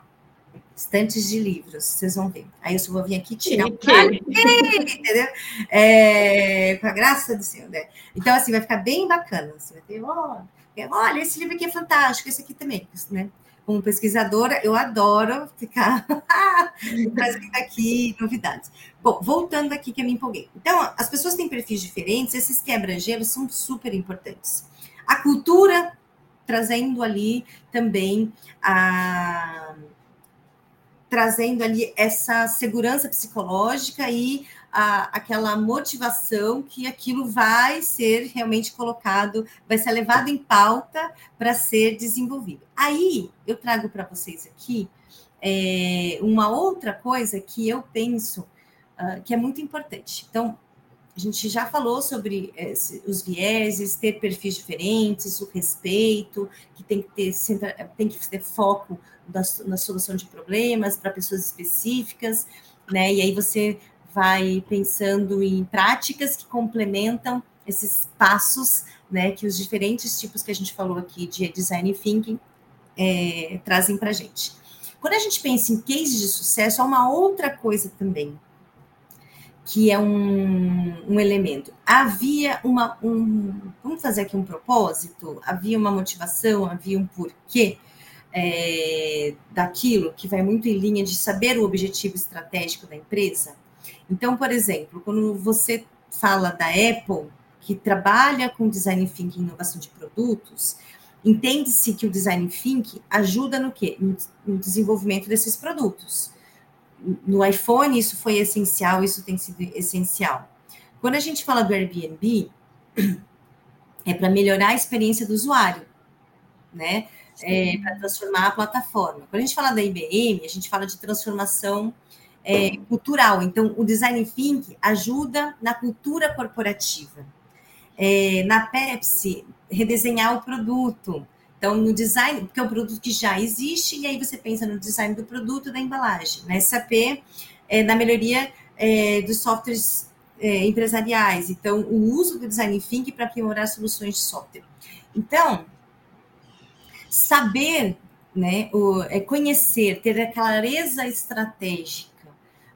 estantes de livros, vocês vão ver. Aí eu só vou vir aqui tirar um entendeu? É, com a graça do Senhor, né? Então, assim, vai ficar bem bacana. Você vai ter, olha, olha, esse livro aqui é fantástico, esse aqui também, né? Como pesquisadora, eu adoro ficar (laughs) trazendo aqui novidades. Bom, voltando aqui que eu me empolguei. Então, as pessoas têm perfis diferentes, esses quebra-gelos são super importantes. A cultura trazendo ali também a trazendo ali essa segurança psicológica e a, aquela motivação que aquilo vai ser realmente colocado, vai ser levado em pauta para ser desenvolvido. Aí eu trago para vocês aqui é, uma outra coisa que eu penso uh, que é muito importante. Então, a gente já falou sobre esse, os vieses, ter perfis diferentes, o respeito, que tem que ter, tem que ter foco da, na solução de problemas para pessoas específicas, né? E aí você vai pensando em práticas que complementam esses passos, né? Que os diferentes tipos que a gente falou aqui de design thinking é, trazem para a gente. Quando a gente pensa em cases de sucesso, há uma outra coisa também, que é um, um elemento. Havia uma. Um, vamos fazer aqui um propósito? Havia uma motivação, havia um porquê é, daquilo, que vai muito em linha de saber o objetivo estratégico da empresa. Então, por exemplo, quando você fala da Apple, que trabalha com design thinking e inovação de produtos, entende-se que o design thinking ajuda no quê? No desenvolvimento desses produtos. No iPhone, isso foi essencial, isso tem sido essencial. Quando a gente fala do Airbnb, (clears throat) é para melhorar a experiência do usuário, né? é, para transformar a plataforma. Quando a gente fala da IBM, a gente fala de transformação é, cultural. Então, o design thinking ajuda na cultura corporativa. É, na Pepsi, redesenhar o produto. Então, no design, porque é um produto que já existe, e aí você pensa no design do produto da embalagem. Na SAP, é, na melhoria é, dos softwares é, empresariais. Então, o uso do design thinking para aprimorar soluções de software. Então, saber, né, o, é conhecer, ter a clareza estratégica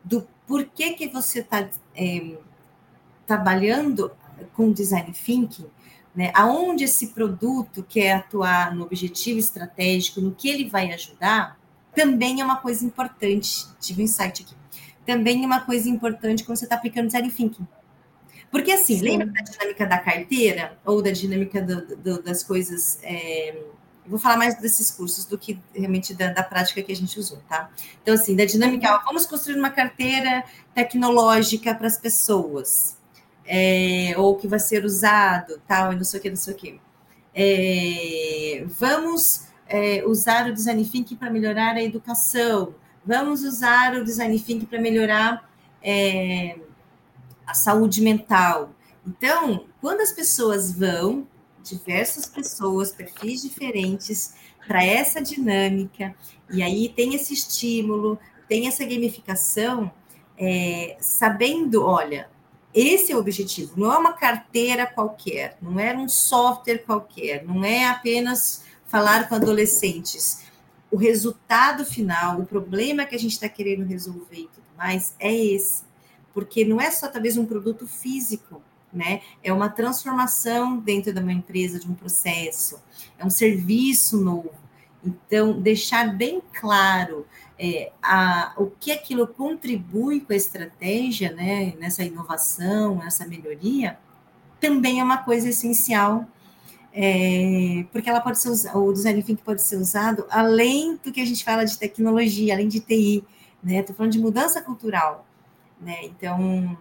do porquê que você está é, trabalhando com design thinking, né, aonde esse produto quer atuar no objetivo estratégico, no que ele vai ajudar, também é uma coisa importante. Tive um insight aqui. Também é uma coisa importante quando você está aplicando design thinking. Porque assim, Sim. lembra da dinâmica da carteira ou da dinâmica do, do, das coisas é, vou falar mais desses cursos do que realmente da, da, prática que a gente usou, tá? Então, assim, da dinâmica, vamos construir uma carteira tecnológica para as pessoas, é, ou que vai ser usado, tal, e não sei o que, não sei o que. É, vamos é, usar o design thinking para melhorar a educação, vamos usar o design thinking para melhorar é, a saúde mental. Então, quando as pessoas vão diversas pessoas, perfis diferentes, para essa dinâmica, e aí tem esse estímulo, tem essa gamificação, é, sabendo, olha, esse é o objetivo, não é uma carteira qualquer, não é um software qualquer, não é apenas falar com adolescentes. O resultado final, o problema que a gente está querendo resolver e tudo mais, é esse. Porque não é só talvez um produto físico, né? É uma transformação dentro de uma empresa, de um processo, é um serviço novo. Então, deixar bem claro é, a, o que aquilo contribui com a estratégia, né, nessa inovação, nessa melhoria, também é uma coisa essencial, é, porque ela pode ser o design thinking pode ser usado além do que a gente fala de tecnologia, além de TI, né? Estou falando de mudança cultural, né? Então,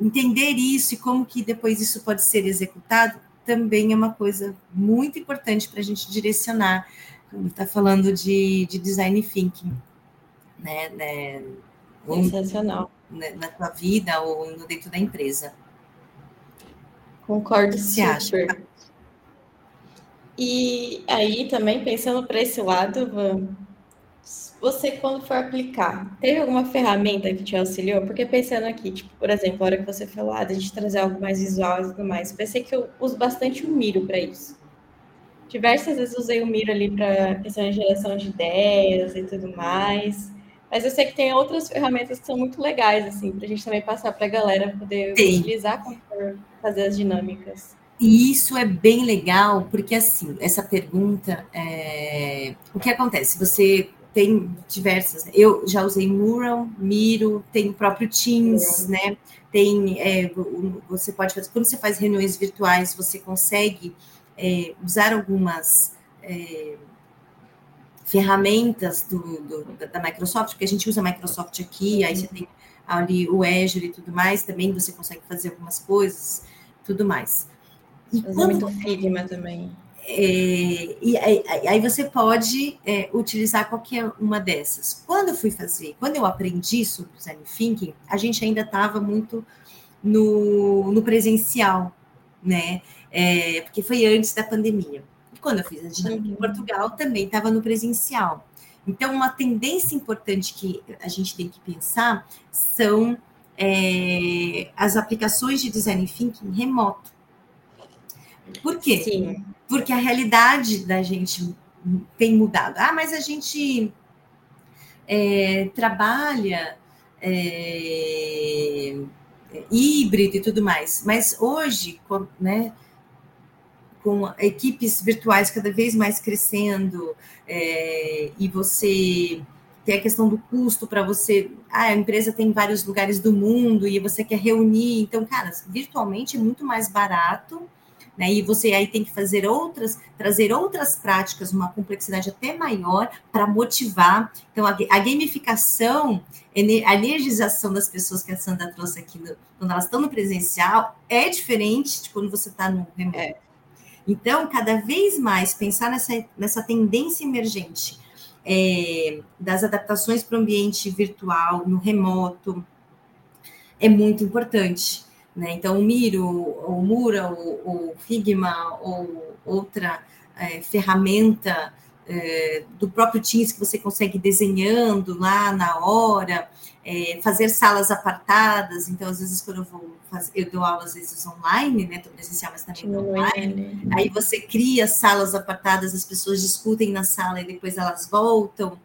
entender isso e como que depois isso pode ser executado também é uma coisa muito importante para a gente direcionar quando está falando de, de design thinking, né, né
Sensacional.
Na, na tua vida ou no dentro da empresa.
Concordo super. Acha? E aí também pensando para esse lado, Van, você, quando for aplicar, teve alguma ferramenta que te auxiliou? Porque pensando aqui, tipo, por exemplo, a hora que você falou ah, de trazer algo mais visual e tudo mais, pensei que eu uso bastante o Miro para isso. Diversas vezes usei o Miro ali para questão de geração de ideias e tudo mais. Mas eu sei que tem outras ferramentas que são muito legais, assim, para a gente também passar para a galera poder Sim. utilizar for fazer as dinâmicas.
E isso é bem legal, porque assim, essa pergunta, é... o que acontece? Você tem diversas. Né? Eu já usei Mural, Miro, tem o próprio Teams, é. né? Tem, é, você pode fazer, quando você faz reuniões virtuais, você consegue é, usar algumas é, ferramentas do, do, da Microsoft, porque a gente usa a Microsoft aqui, aí você tem ali o Azure e tudo mais, também você consegue fazer algumas coisas, tudo mais.
E quando... muito Figma também.
É, e aí, aí, você pode é, utilizar qualquer uma dessas. Quando eu fui fazer, quando eu aprendi sobre design thinking, a gente ainda estava muito no, no, presencial, né? É, porque foi antes da pandemia. E quando eu fiz a dinâmica uhum. em Portugal, também estava no presencial. Então, uma tendência importante que a gente tem que pensar são é, as aplicações de design thinking remoto. Por quê? Sim porque a realidade da gente tem mudado. Ah, mas a gente é, trabalha é, híbrido e tudo mais. Mas hoje, né, com equipes virtuais cada vez mais crescendo, é, e você tem a questão do custo para você. Ah, a empresa tem vários lugares do mundo e você quer reunir. Então, cara, virtualmente é muito mais barato né? E você aí tem que fazer outras, trazer outras práticas, uma complexidade até maior para motivar. Então, a, a, gamificação, a energização das pessoas que a Sandra trouxe aqui, no, quando elas estão no presencial, é diferente de quando você está no remoto. É. Então, cada vez mais pensar nessa, nessa tendência emergente é, das adaptações para o ambiente virtual, no remoto, é muito importante. Né? Então, o Miro, o Mura, o, Figma ou outra é, ferramenta é, do próprio Teams que você consegue desenhando lá na hora, é, fazer salas apartadas. Então, às vezes, quando eu vou fazer, eu dou aula, às vezes, online, né? Estou presencial, mas também online. Aí você cria salas apartadas, as pessoas discutem na sala e depois elas voltam.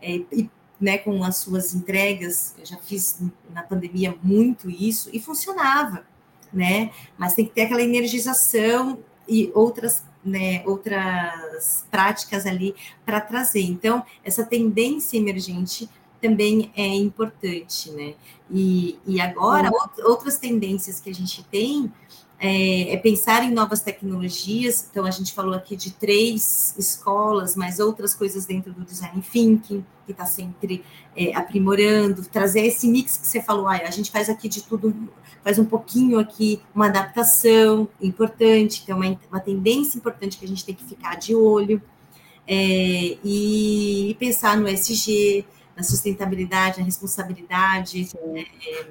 É, e né, com as suas entregas, eu já fiz na pandemia muito isso e funcionava, né? Mas tem que ter aquela energização e outras, né, outras práticas ali para trazer. Então, essa tendência emergente também é importante, né? E, e agora, uhum. outras tendências que a gente tem é, é, pensar em novas tecnologias. Então, a gente falou aqui de três escolas, mas outras coisas dentro do design thinking, que está sempre é, aprimorando, trazer esse mix que você falou, ah, a gente faz aqui de tudo, faz um pouquinho aqui, uma adaptação importante, então, uma, uma tendência importante que a gente tem que ficar de olho, é, e, pensar no SG, na sustentabilidade, na responsabilidade, é,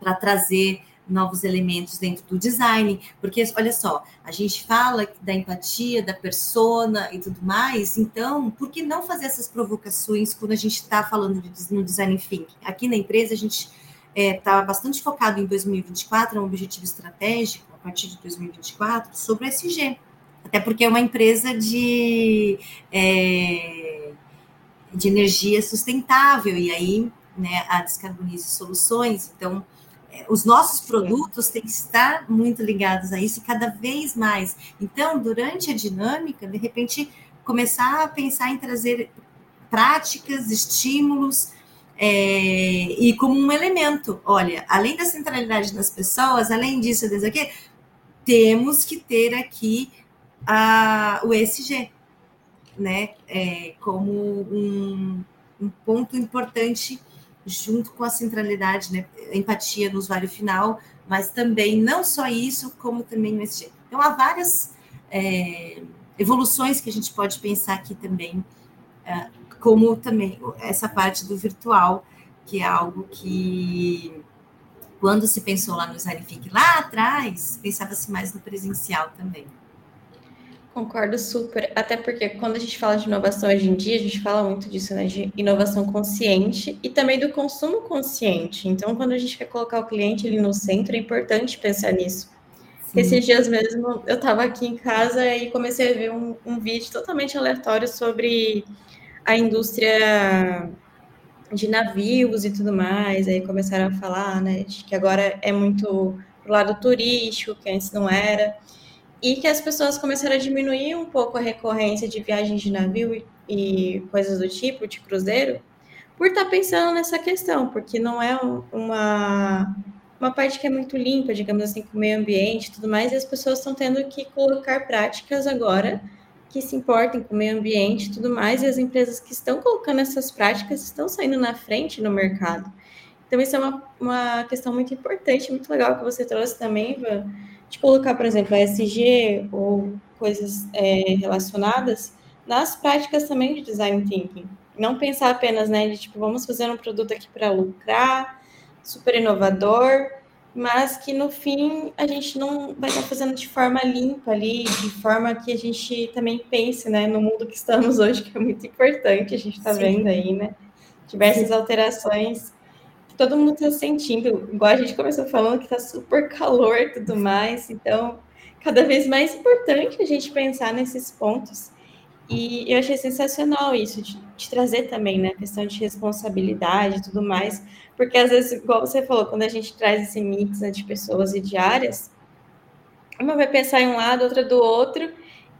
para trazer novos elementos dentro do design, porque olha só, a gente fala da empatia, da persona e tudo mais, então, por que não fazer essas provocações quando a gente está falando de, no design thinking? Aqui na empresa a gente está é, bastante focado em 2024, é um objetivo estratégico a partir de 2024 sobre o SG, até porque é uma empresa de é, de energia sustentável e aí, né, a Descarbonize Soluções, então os nossos produtos têm que estar muito ligados a isso cada vez mais. Então, durante a dinâmica, de repente, começar a pensar em trazer práticas, estímulos, é, e como um elemento. Olha, além da centralidade das pessoas, além disso, disso aqui, temos que ter aqui a, o ESG, né? É, como um, um ponto importante junto com a centralidade, né, empatia no usuário final, mas também não só isso, como também no SG. Então, há várias é, evoluções que a gente pode pensar aqui também, é, como também essa parte do virtual, que é algo que, quando se pensou lá no Design lá atrás, pensava-se mais no presencial também.
Concordo super, até porque quando a gente fala de inovação hoje em dia, a gente fala muito disso, né, de inovação consciente e também do consumo consciente. Então, quando a gente quer colocar o cliente ali no centro, é importante pensar nisso. Sim. Esses dias mesmo, eu estava aqui em casa e comecei a ver um, um vídeo totalmente aleatório sobre a indústria de navios e tudo mais. Aí começaram a falar, né, de que agora é muito pro lado turístico, que antes não era e que as pessoas começaram a diminuir um pouco a recorrência de viagens de navio e, e coisas do tipo, de cruzeiro, por estar tá pensando nessa questão, porque não é uma, uma parte que é muito limpa, digamos assim, com o meio ambiente e tudo mais, e as pessoas estão tendo que colocar práticas agora que se importem com o meio ambiente e tudo mais, e as empresas que estão colocando essas práticas estão saindo na frente no mercado. Então, isso é uma, uma questão muito importante, muito legal que você trouxe também, Ivan, de colocar, por exemplo, a SG ou coisas é, relacionadas nas práticas também de design thinking. Não pensar apenas, né, de tipo, vamos fazer um produto aqui para lucrar, super inovador, mas que no fim a gente não vai estar fazendo de forma limpa ali, de forma que a gente também pense, né, no mundo que estamos hoje, que é muito importante, a gente está vendo aí, né, diversas alterações todo mundo está sentindo, igual a gente começou falando que está super calor e tudo mais, então cada vez mais importante a gente pensar nesses pontos. E eu achei sensacional isso, de, de trazer também, né, a questão de responsabilidade e tudo mais, porque às vezes, igual você falou, quando a gente traz esse mix né, de pessoas e de áreas, uma vai pensar em um lado, outra do outro,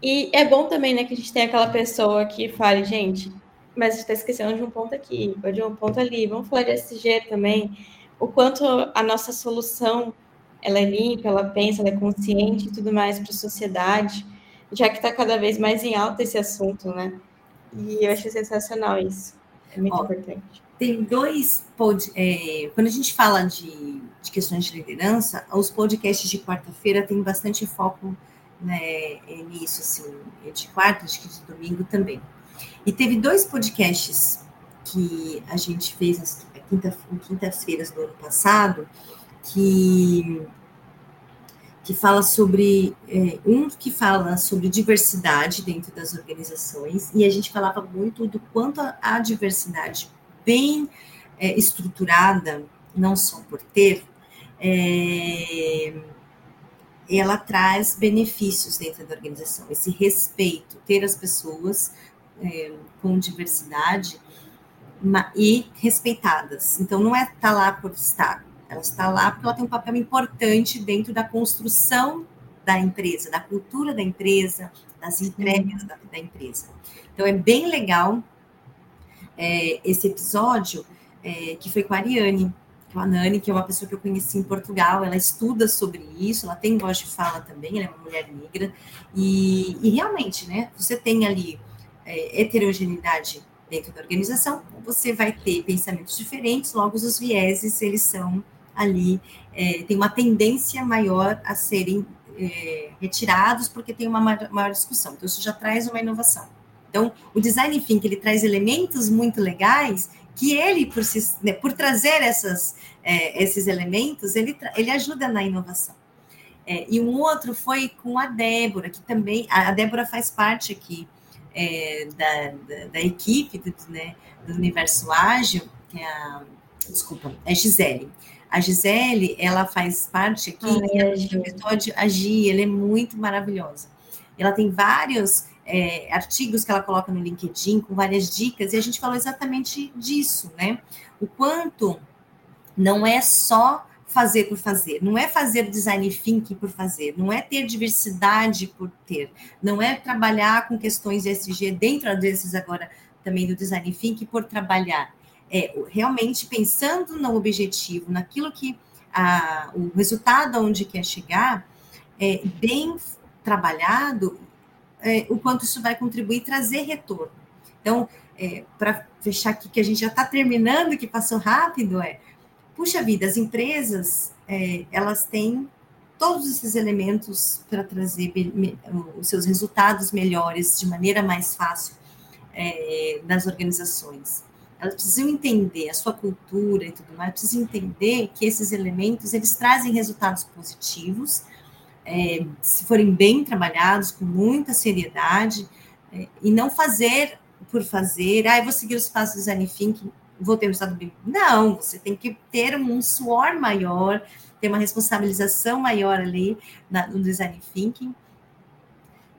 e é bom também, né, que a gente tenha aquela pessoa que fale, gente, mas a gente está esquecendo de um ponto aqui, ou de um ponto ali. Vamos falar de SG também. O quanto a nossa solução ela é limpa, ela pensa, ela é consciente e tudo mais para a sociedade, já que está cada vez mais em alta esse assunto, né? E eu acho sensacional isso. É muito Ó, importante.
Tem dois pod, é, quando a gente fala de, de questões de liderança, os podcasts de quarta-feira têm bastante foco né, nisso, assim, de quarta, acho que de domingo também. E teve dois podcasts que a gente fez nas quinta, quintas-feiras do ano passado, que que fala sobre é, um que fala sobre diversidade dentro das organizações e a gente falava muito do quanto a, a diversidade bem é, estruturada, não só por ter, é, ela traz benefícios dentro da organização, esse respeito, ter as pessoas é, com diversidade e respeitadas. Então, não é estar tá lá por estar, ela está lá porque ela tem um papel importante dentro da construção da empresa, da cultura da empresa, das entregas da, da empresa. Então, é bem legal é, esse episódio é, que foi com a Ariane, com a Nani, que é uma pessoa que eu conheci em Portugal, ela estuda sobre isso, ela tem voz de fala também, ela é uma mulher negra, e, e realmente, né, você tem ali é, heterogeneidade dentro da organização, você vai ter pensamentos diferentes, logo os vieses, eles são ali, é, tem uma tendência maior a serem é, retirados, porque tem uma maior, maior discussão, então isso já traz uma inovação. Então, o design que ele traz elementos muito legais que ele, por, né, por trazer essas, é, esses elementos, ele, ele ajuda na inovação. É, e um outro foi com a Débora, que também, a, Débora faz parte aqui é, da, da, da, equipe do, né, do Universo Ágil, que é a, desculpa, é Gisele. A Gisele, ela faz parte aqui do episódio Agir, ela é muito maravilhosa. Ela tem vários é, artigos que ela coloca no LinkedIn com várias dicas, e a gente falou exatamente disso, né? O quanto não é só fazer por fazer, não é fazer design thinking por fazer, não é ter diversidade por ter, não é trabalhar com questões de SG dentro desses agora também do design thinking por trabalhar. É realmente pensando no objetivo, naquilo que a, o resultado aonde quer chegar, é bem trabalhado é, o quanto isso vai contribuir e trazer retorno. Então, é, para fechar aqui, que a gente já está terminando, que passou rápido, é, puxa vida, as empresas, é, elas têm todos esses elementos para trazer os seus resultados melhores de maneira mais fácil é, nas organizações. Elas precisam entender a sua cultura e tudo mais, precisam entender que esses elementos, eles trazem resultados positivos, é, se forem bem trabalhados, com muita seriedade, é, e não fazer por fazer, ah, eu vou seguir os passos do design vou ter um resultado bem. Não, você tem que ter um suor maior, ter uma responsabilização maior ali na, no design thinking,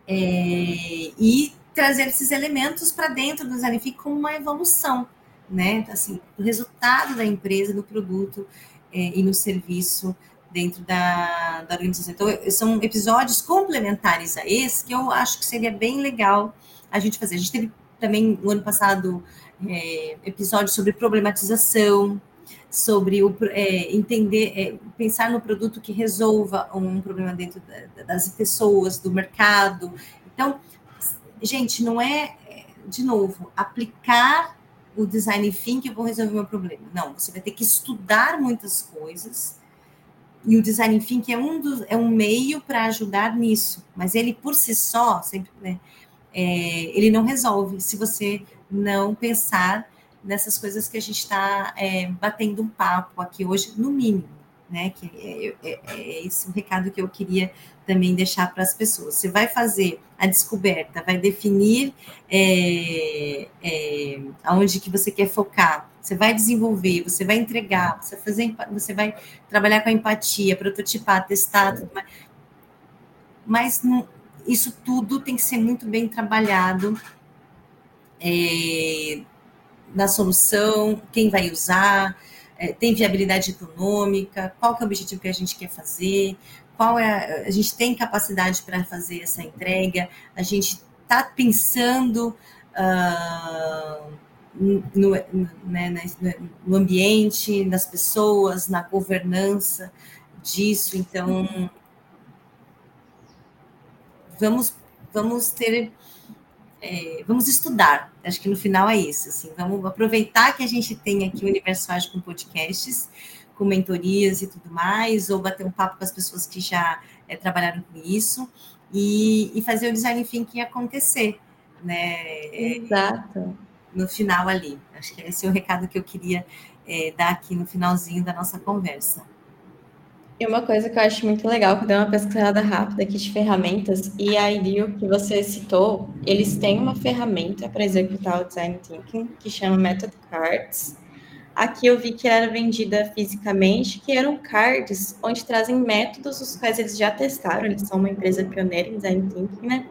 é, e trazer esses elementos para dentro do design thinking como uma evolução, né? Assim, o resultado da empresa, do produto é, e no serviço dentro da, da organização. Então, são episódios complementares a esse que eu acho que seria bem legal a gente fazer. A gente teve também no ano passado é, episódios sobre problematização, sobre o, é, entender, é, pensar no produto que resolva um problema dentro da, das pessoas, do mercado. Então, gente, não é, de novo, aplicar o design thinking eu vou resolver meu problema. Não, você vai ter que estudar muitas coisas, e o design thinking é um, dos, é um meio para ajudar nisso, mas ele por si só, sempre, né, é, ele não resolve se você não pensar nessas coisas que a gente está é, batendo um papo aqui hoje, no mínimo, né? Que é, é, é esse o recado que eu queria também deixar para as pessoas. Você vai fazer a descoberta, vai definir é, é, aonde que você quer focar, você vai desenvolver, você vai entregar, você vai, fazer, você vai trabalhar com a empatia, prototipar, testar, tudo mais. Mas não, isso tudo tem que ser muito bem trabalhado é, na solução, quem vai usar, é, tem viabilidade econômica, qual é o objetivo que a gente quer fazer, qual é a, a gente tem capacidade para fazer essa entrega, a gente está pensando uh, no, né, no ambiente, nas pessoas, na governança disso, então vamos vamos ter é, vamos estudar. Acho que no final é isso. Assim, vamos aproveitar que a gente tem aqui o Universo Ágil com podcasts com mentorias e tudo mais, ou bater um papo com as pessoas que já é, trabalharam com isso, e, e, fazer o design thinking acontecer. né?
Exato.
No final ali. Acho que esse é o recado que eu queria é, dar aqui no finalzinho da nossa conversa.
E uma coisa que eu acho muito legal, que eu dei uma pesquisada rápida aqui de ferramentas, e a IDEO que você citou, eles têm uma ferramenta para executar o Design Thinking, que chama Method Cards. Aqui eu vi que era vendida fisicamente, que eram cards onde trazem métodos os quais eles já testaram, eles são uma empresa pioneira em Design Thinking, né?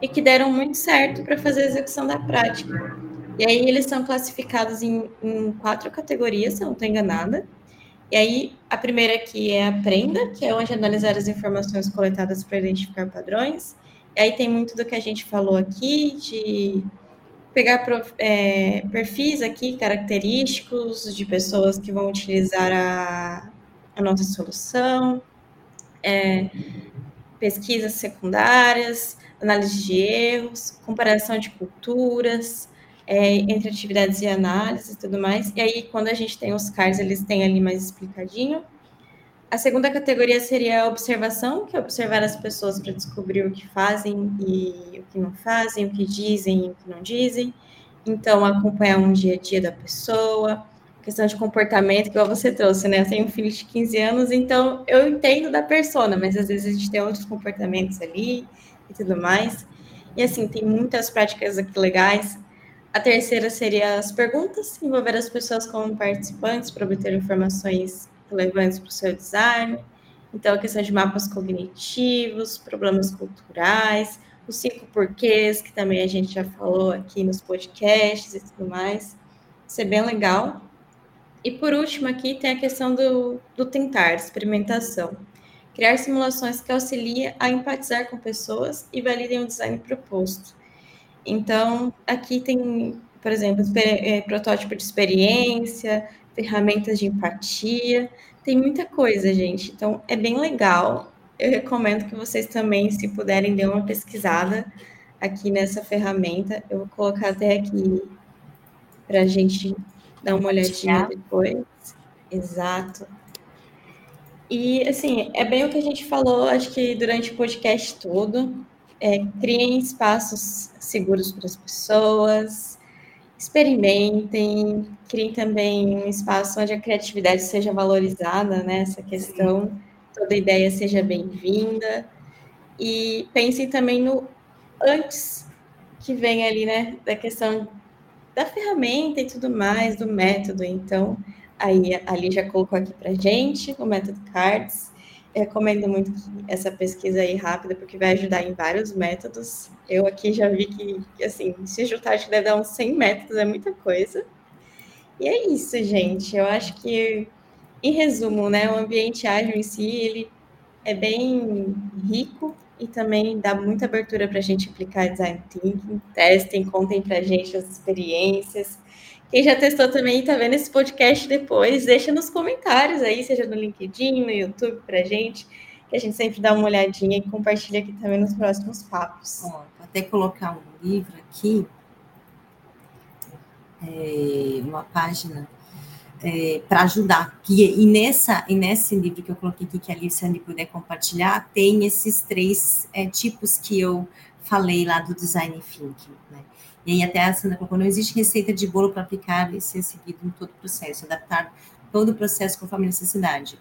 E que deram muito certo para fazer a execução da prática. E aí eles são classificados em, em quatro categorias, se eu não estou enganada. E aí, a primeira aqui é aprenda, que é onde analisar as informações coletadas para identificar padrões. E aí tem muito do que a gente falou aqui, de pegar é, perfis aqui característicos de pessoas que vão utilizar a, a nossa solução, é, pesquisas secundárias, análise de erros, comparação de culturas, é, entre atividades e análise e tudo mais. E aí, quando a gente tem os cards, eles têm ali mais explicadinho. A segunda categoria seria a observação, que é observar as pessoas para descobrir o que fazem e o que não fazem, o que dizem e o que não dizem. Então, acompanhar um dia a dia da pessoa, questão de comportamento, igual você trouxe, né? Eu tenho um filho de 15 anos, então eu entendo da persona, mas às vezes a gente tem outros comportamentos ali e tudo mais. E assim, tem muitas práticas aqui legais. A terceira seria as perguntas, envolver as pessoas como participantes para obter informações relevantes para o seu design. Então, a questão de mapas cognitivos, problemas culturais, os cinco porquês, que também a gente já falou aqui nos podcasts e tudo mais. Isso é bem legal. E por último, aqui tem a questão do, do tentar, experimentação. Criar simulações que auxiliem a empatizar com pessoas e validem o design proposto. Então, aqui tem, por exemplo, é, protótipo de experiência, ferramentas de empatia, tem muita coisa, gente. Então, é bem legal. Eu recomendo que vocês também, se puderem, dêem uma pesquisada aqui nessa ferramenta. Eu vou colocar até aqui para a gente dar uma olhadinha depois. Exato. E, assim, é bem o que a gente falou, acho que durante o podcast todo é, criem espaços seguros para as pessoas, experimentem, criem também um espaço onde a criatividade seja valorizada, né? Essa questão, toda ideia seja bem-vinda. E pensem também no antes que vem ali, né? Da questão da ferramenta e tudo mais, do método. Então, aí ali já colocou aqui para gente o método Cards recomendo muito essa pesquisa aí rápida, porque vai ajudar em vários métodos. Eu aqui já vi que, assim, se juntar, acho que deve dar uns 100 métodos, é muita coisa. E é isso, gente. Eu acho que, em resumo, né, o ambiente ágil em si, ele é bem rico e também dá muita abertura para a gente aplicar design thinking. Testem, contem para a gente as experiências. Quem já testou também e está vendo esse podcast depois, deixa nos comentários aí, seja no LinkedIn, no YouTube, para gente, que a gente sempre dá uma olhadinha e compartilha aqui também nos próximos papos.
Ó, vou até colocar um livro aqui, é, uma página é, para ajudar. Que, e, nessa, e nesse livro que eu coloquei aqui, que a Alice puder compartilhar, tem esses três é, tipos que eu falei lá do design thinking. Né? E aí até a Sandra colocou, não existe receita de bolo para aplicar e ser seguido em todo o processo, adaptar todo o processo conforme a necessidade.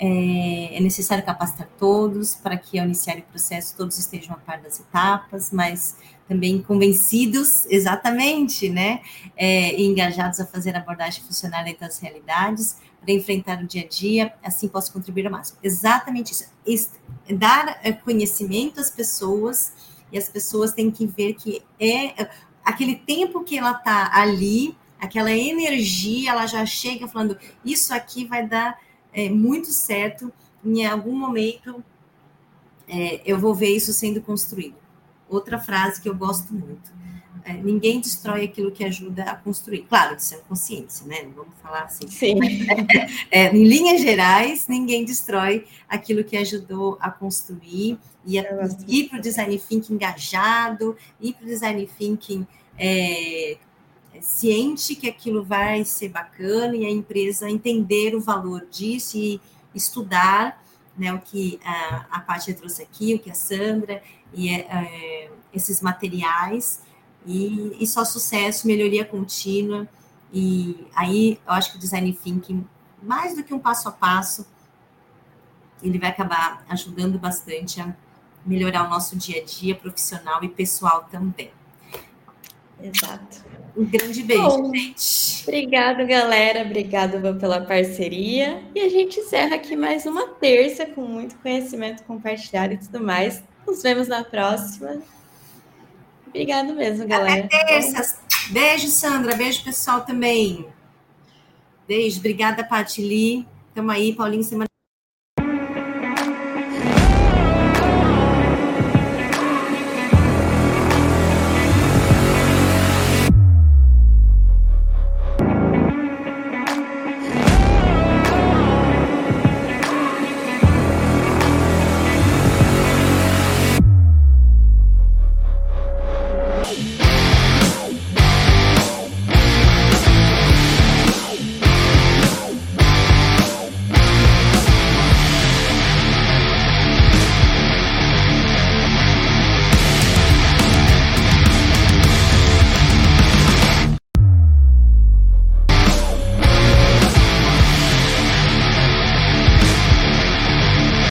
É, é necessário capacitar todos para que ao iniciar o processo todos estejam a par das etapas, mas também convencidos, exatamente, né, é, e engajados a fazer a abordagem funcional das realidades, para enfrentar o dia a dia, assim posso contribuir ao máximo. Exatamente isso. Dar é, conhecimento às pessoas, e as pessoas têm que ver que é aquele tempo que ela está ali, aquela energia, ela já chega falando: Isso aqui vai dar é, muito certo, em algum momento é, eu vou ver isso sendo construído. Outra frase que eu gosto muito. É, ninguém destrói aquilo que ajuda a construir. Claro, isso é consciência, né? Não vamos falar assim.
Sim. (laughs)
É, em linhas gerais, ninguém destrói aquilo que ajudou a construir e a, ir para o design thinking engajado, ir para o design thinking é, é, ciente que aquilo vai ser bacana e a empresa entender o valor disso e estudar né, o que a, a Pátia trouxe aqui, o que a Sandra e é, esses materiais E, e só sucesso, melhoria contínua. E aí eu acho que o design thinking, mais do que um passo a passo, ele vai acabar ajudando bastante a melhorar o nosso dia a dia profissional e pessoal também.
Exato.
Um grande beijo, Bom, gente.
Obrigado, galera. Obrigado pela parceria. E a gente encerra aqui mais uma terça com muito conhecimento compartilhado e tudo mais. Nos vemos na próxima. Obrigado mesmo, galera.
Até terça. Beijo, Sandra. Beijo, pessoal, também. Beijo. Obrigada, Patili. Tamo aí, Paulinho, semana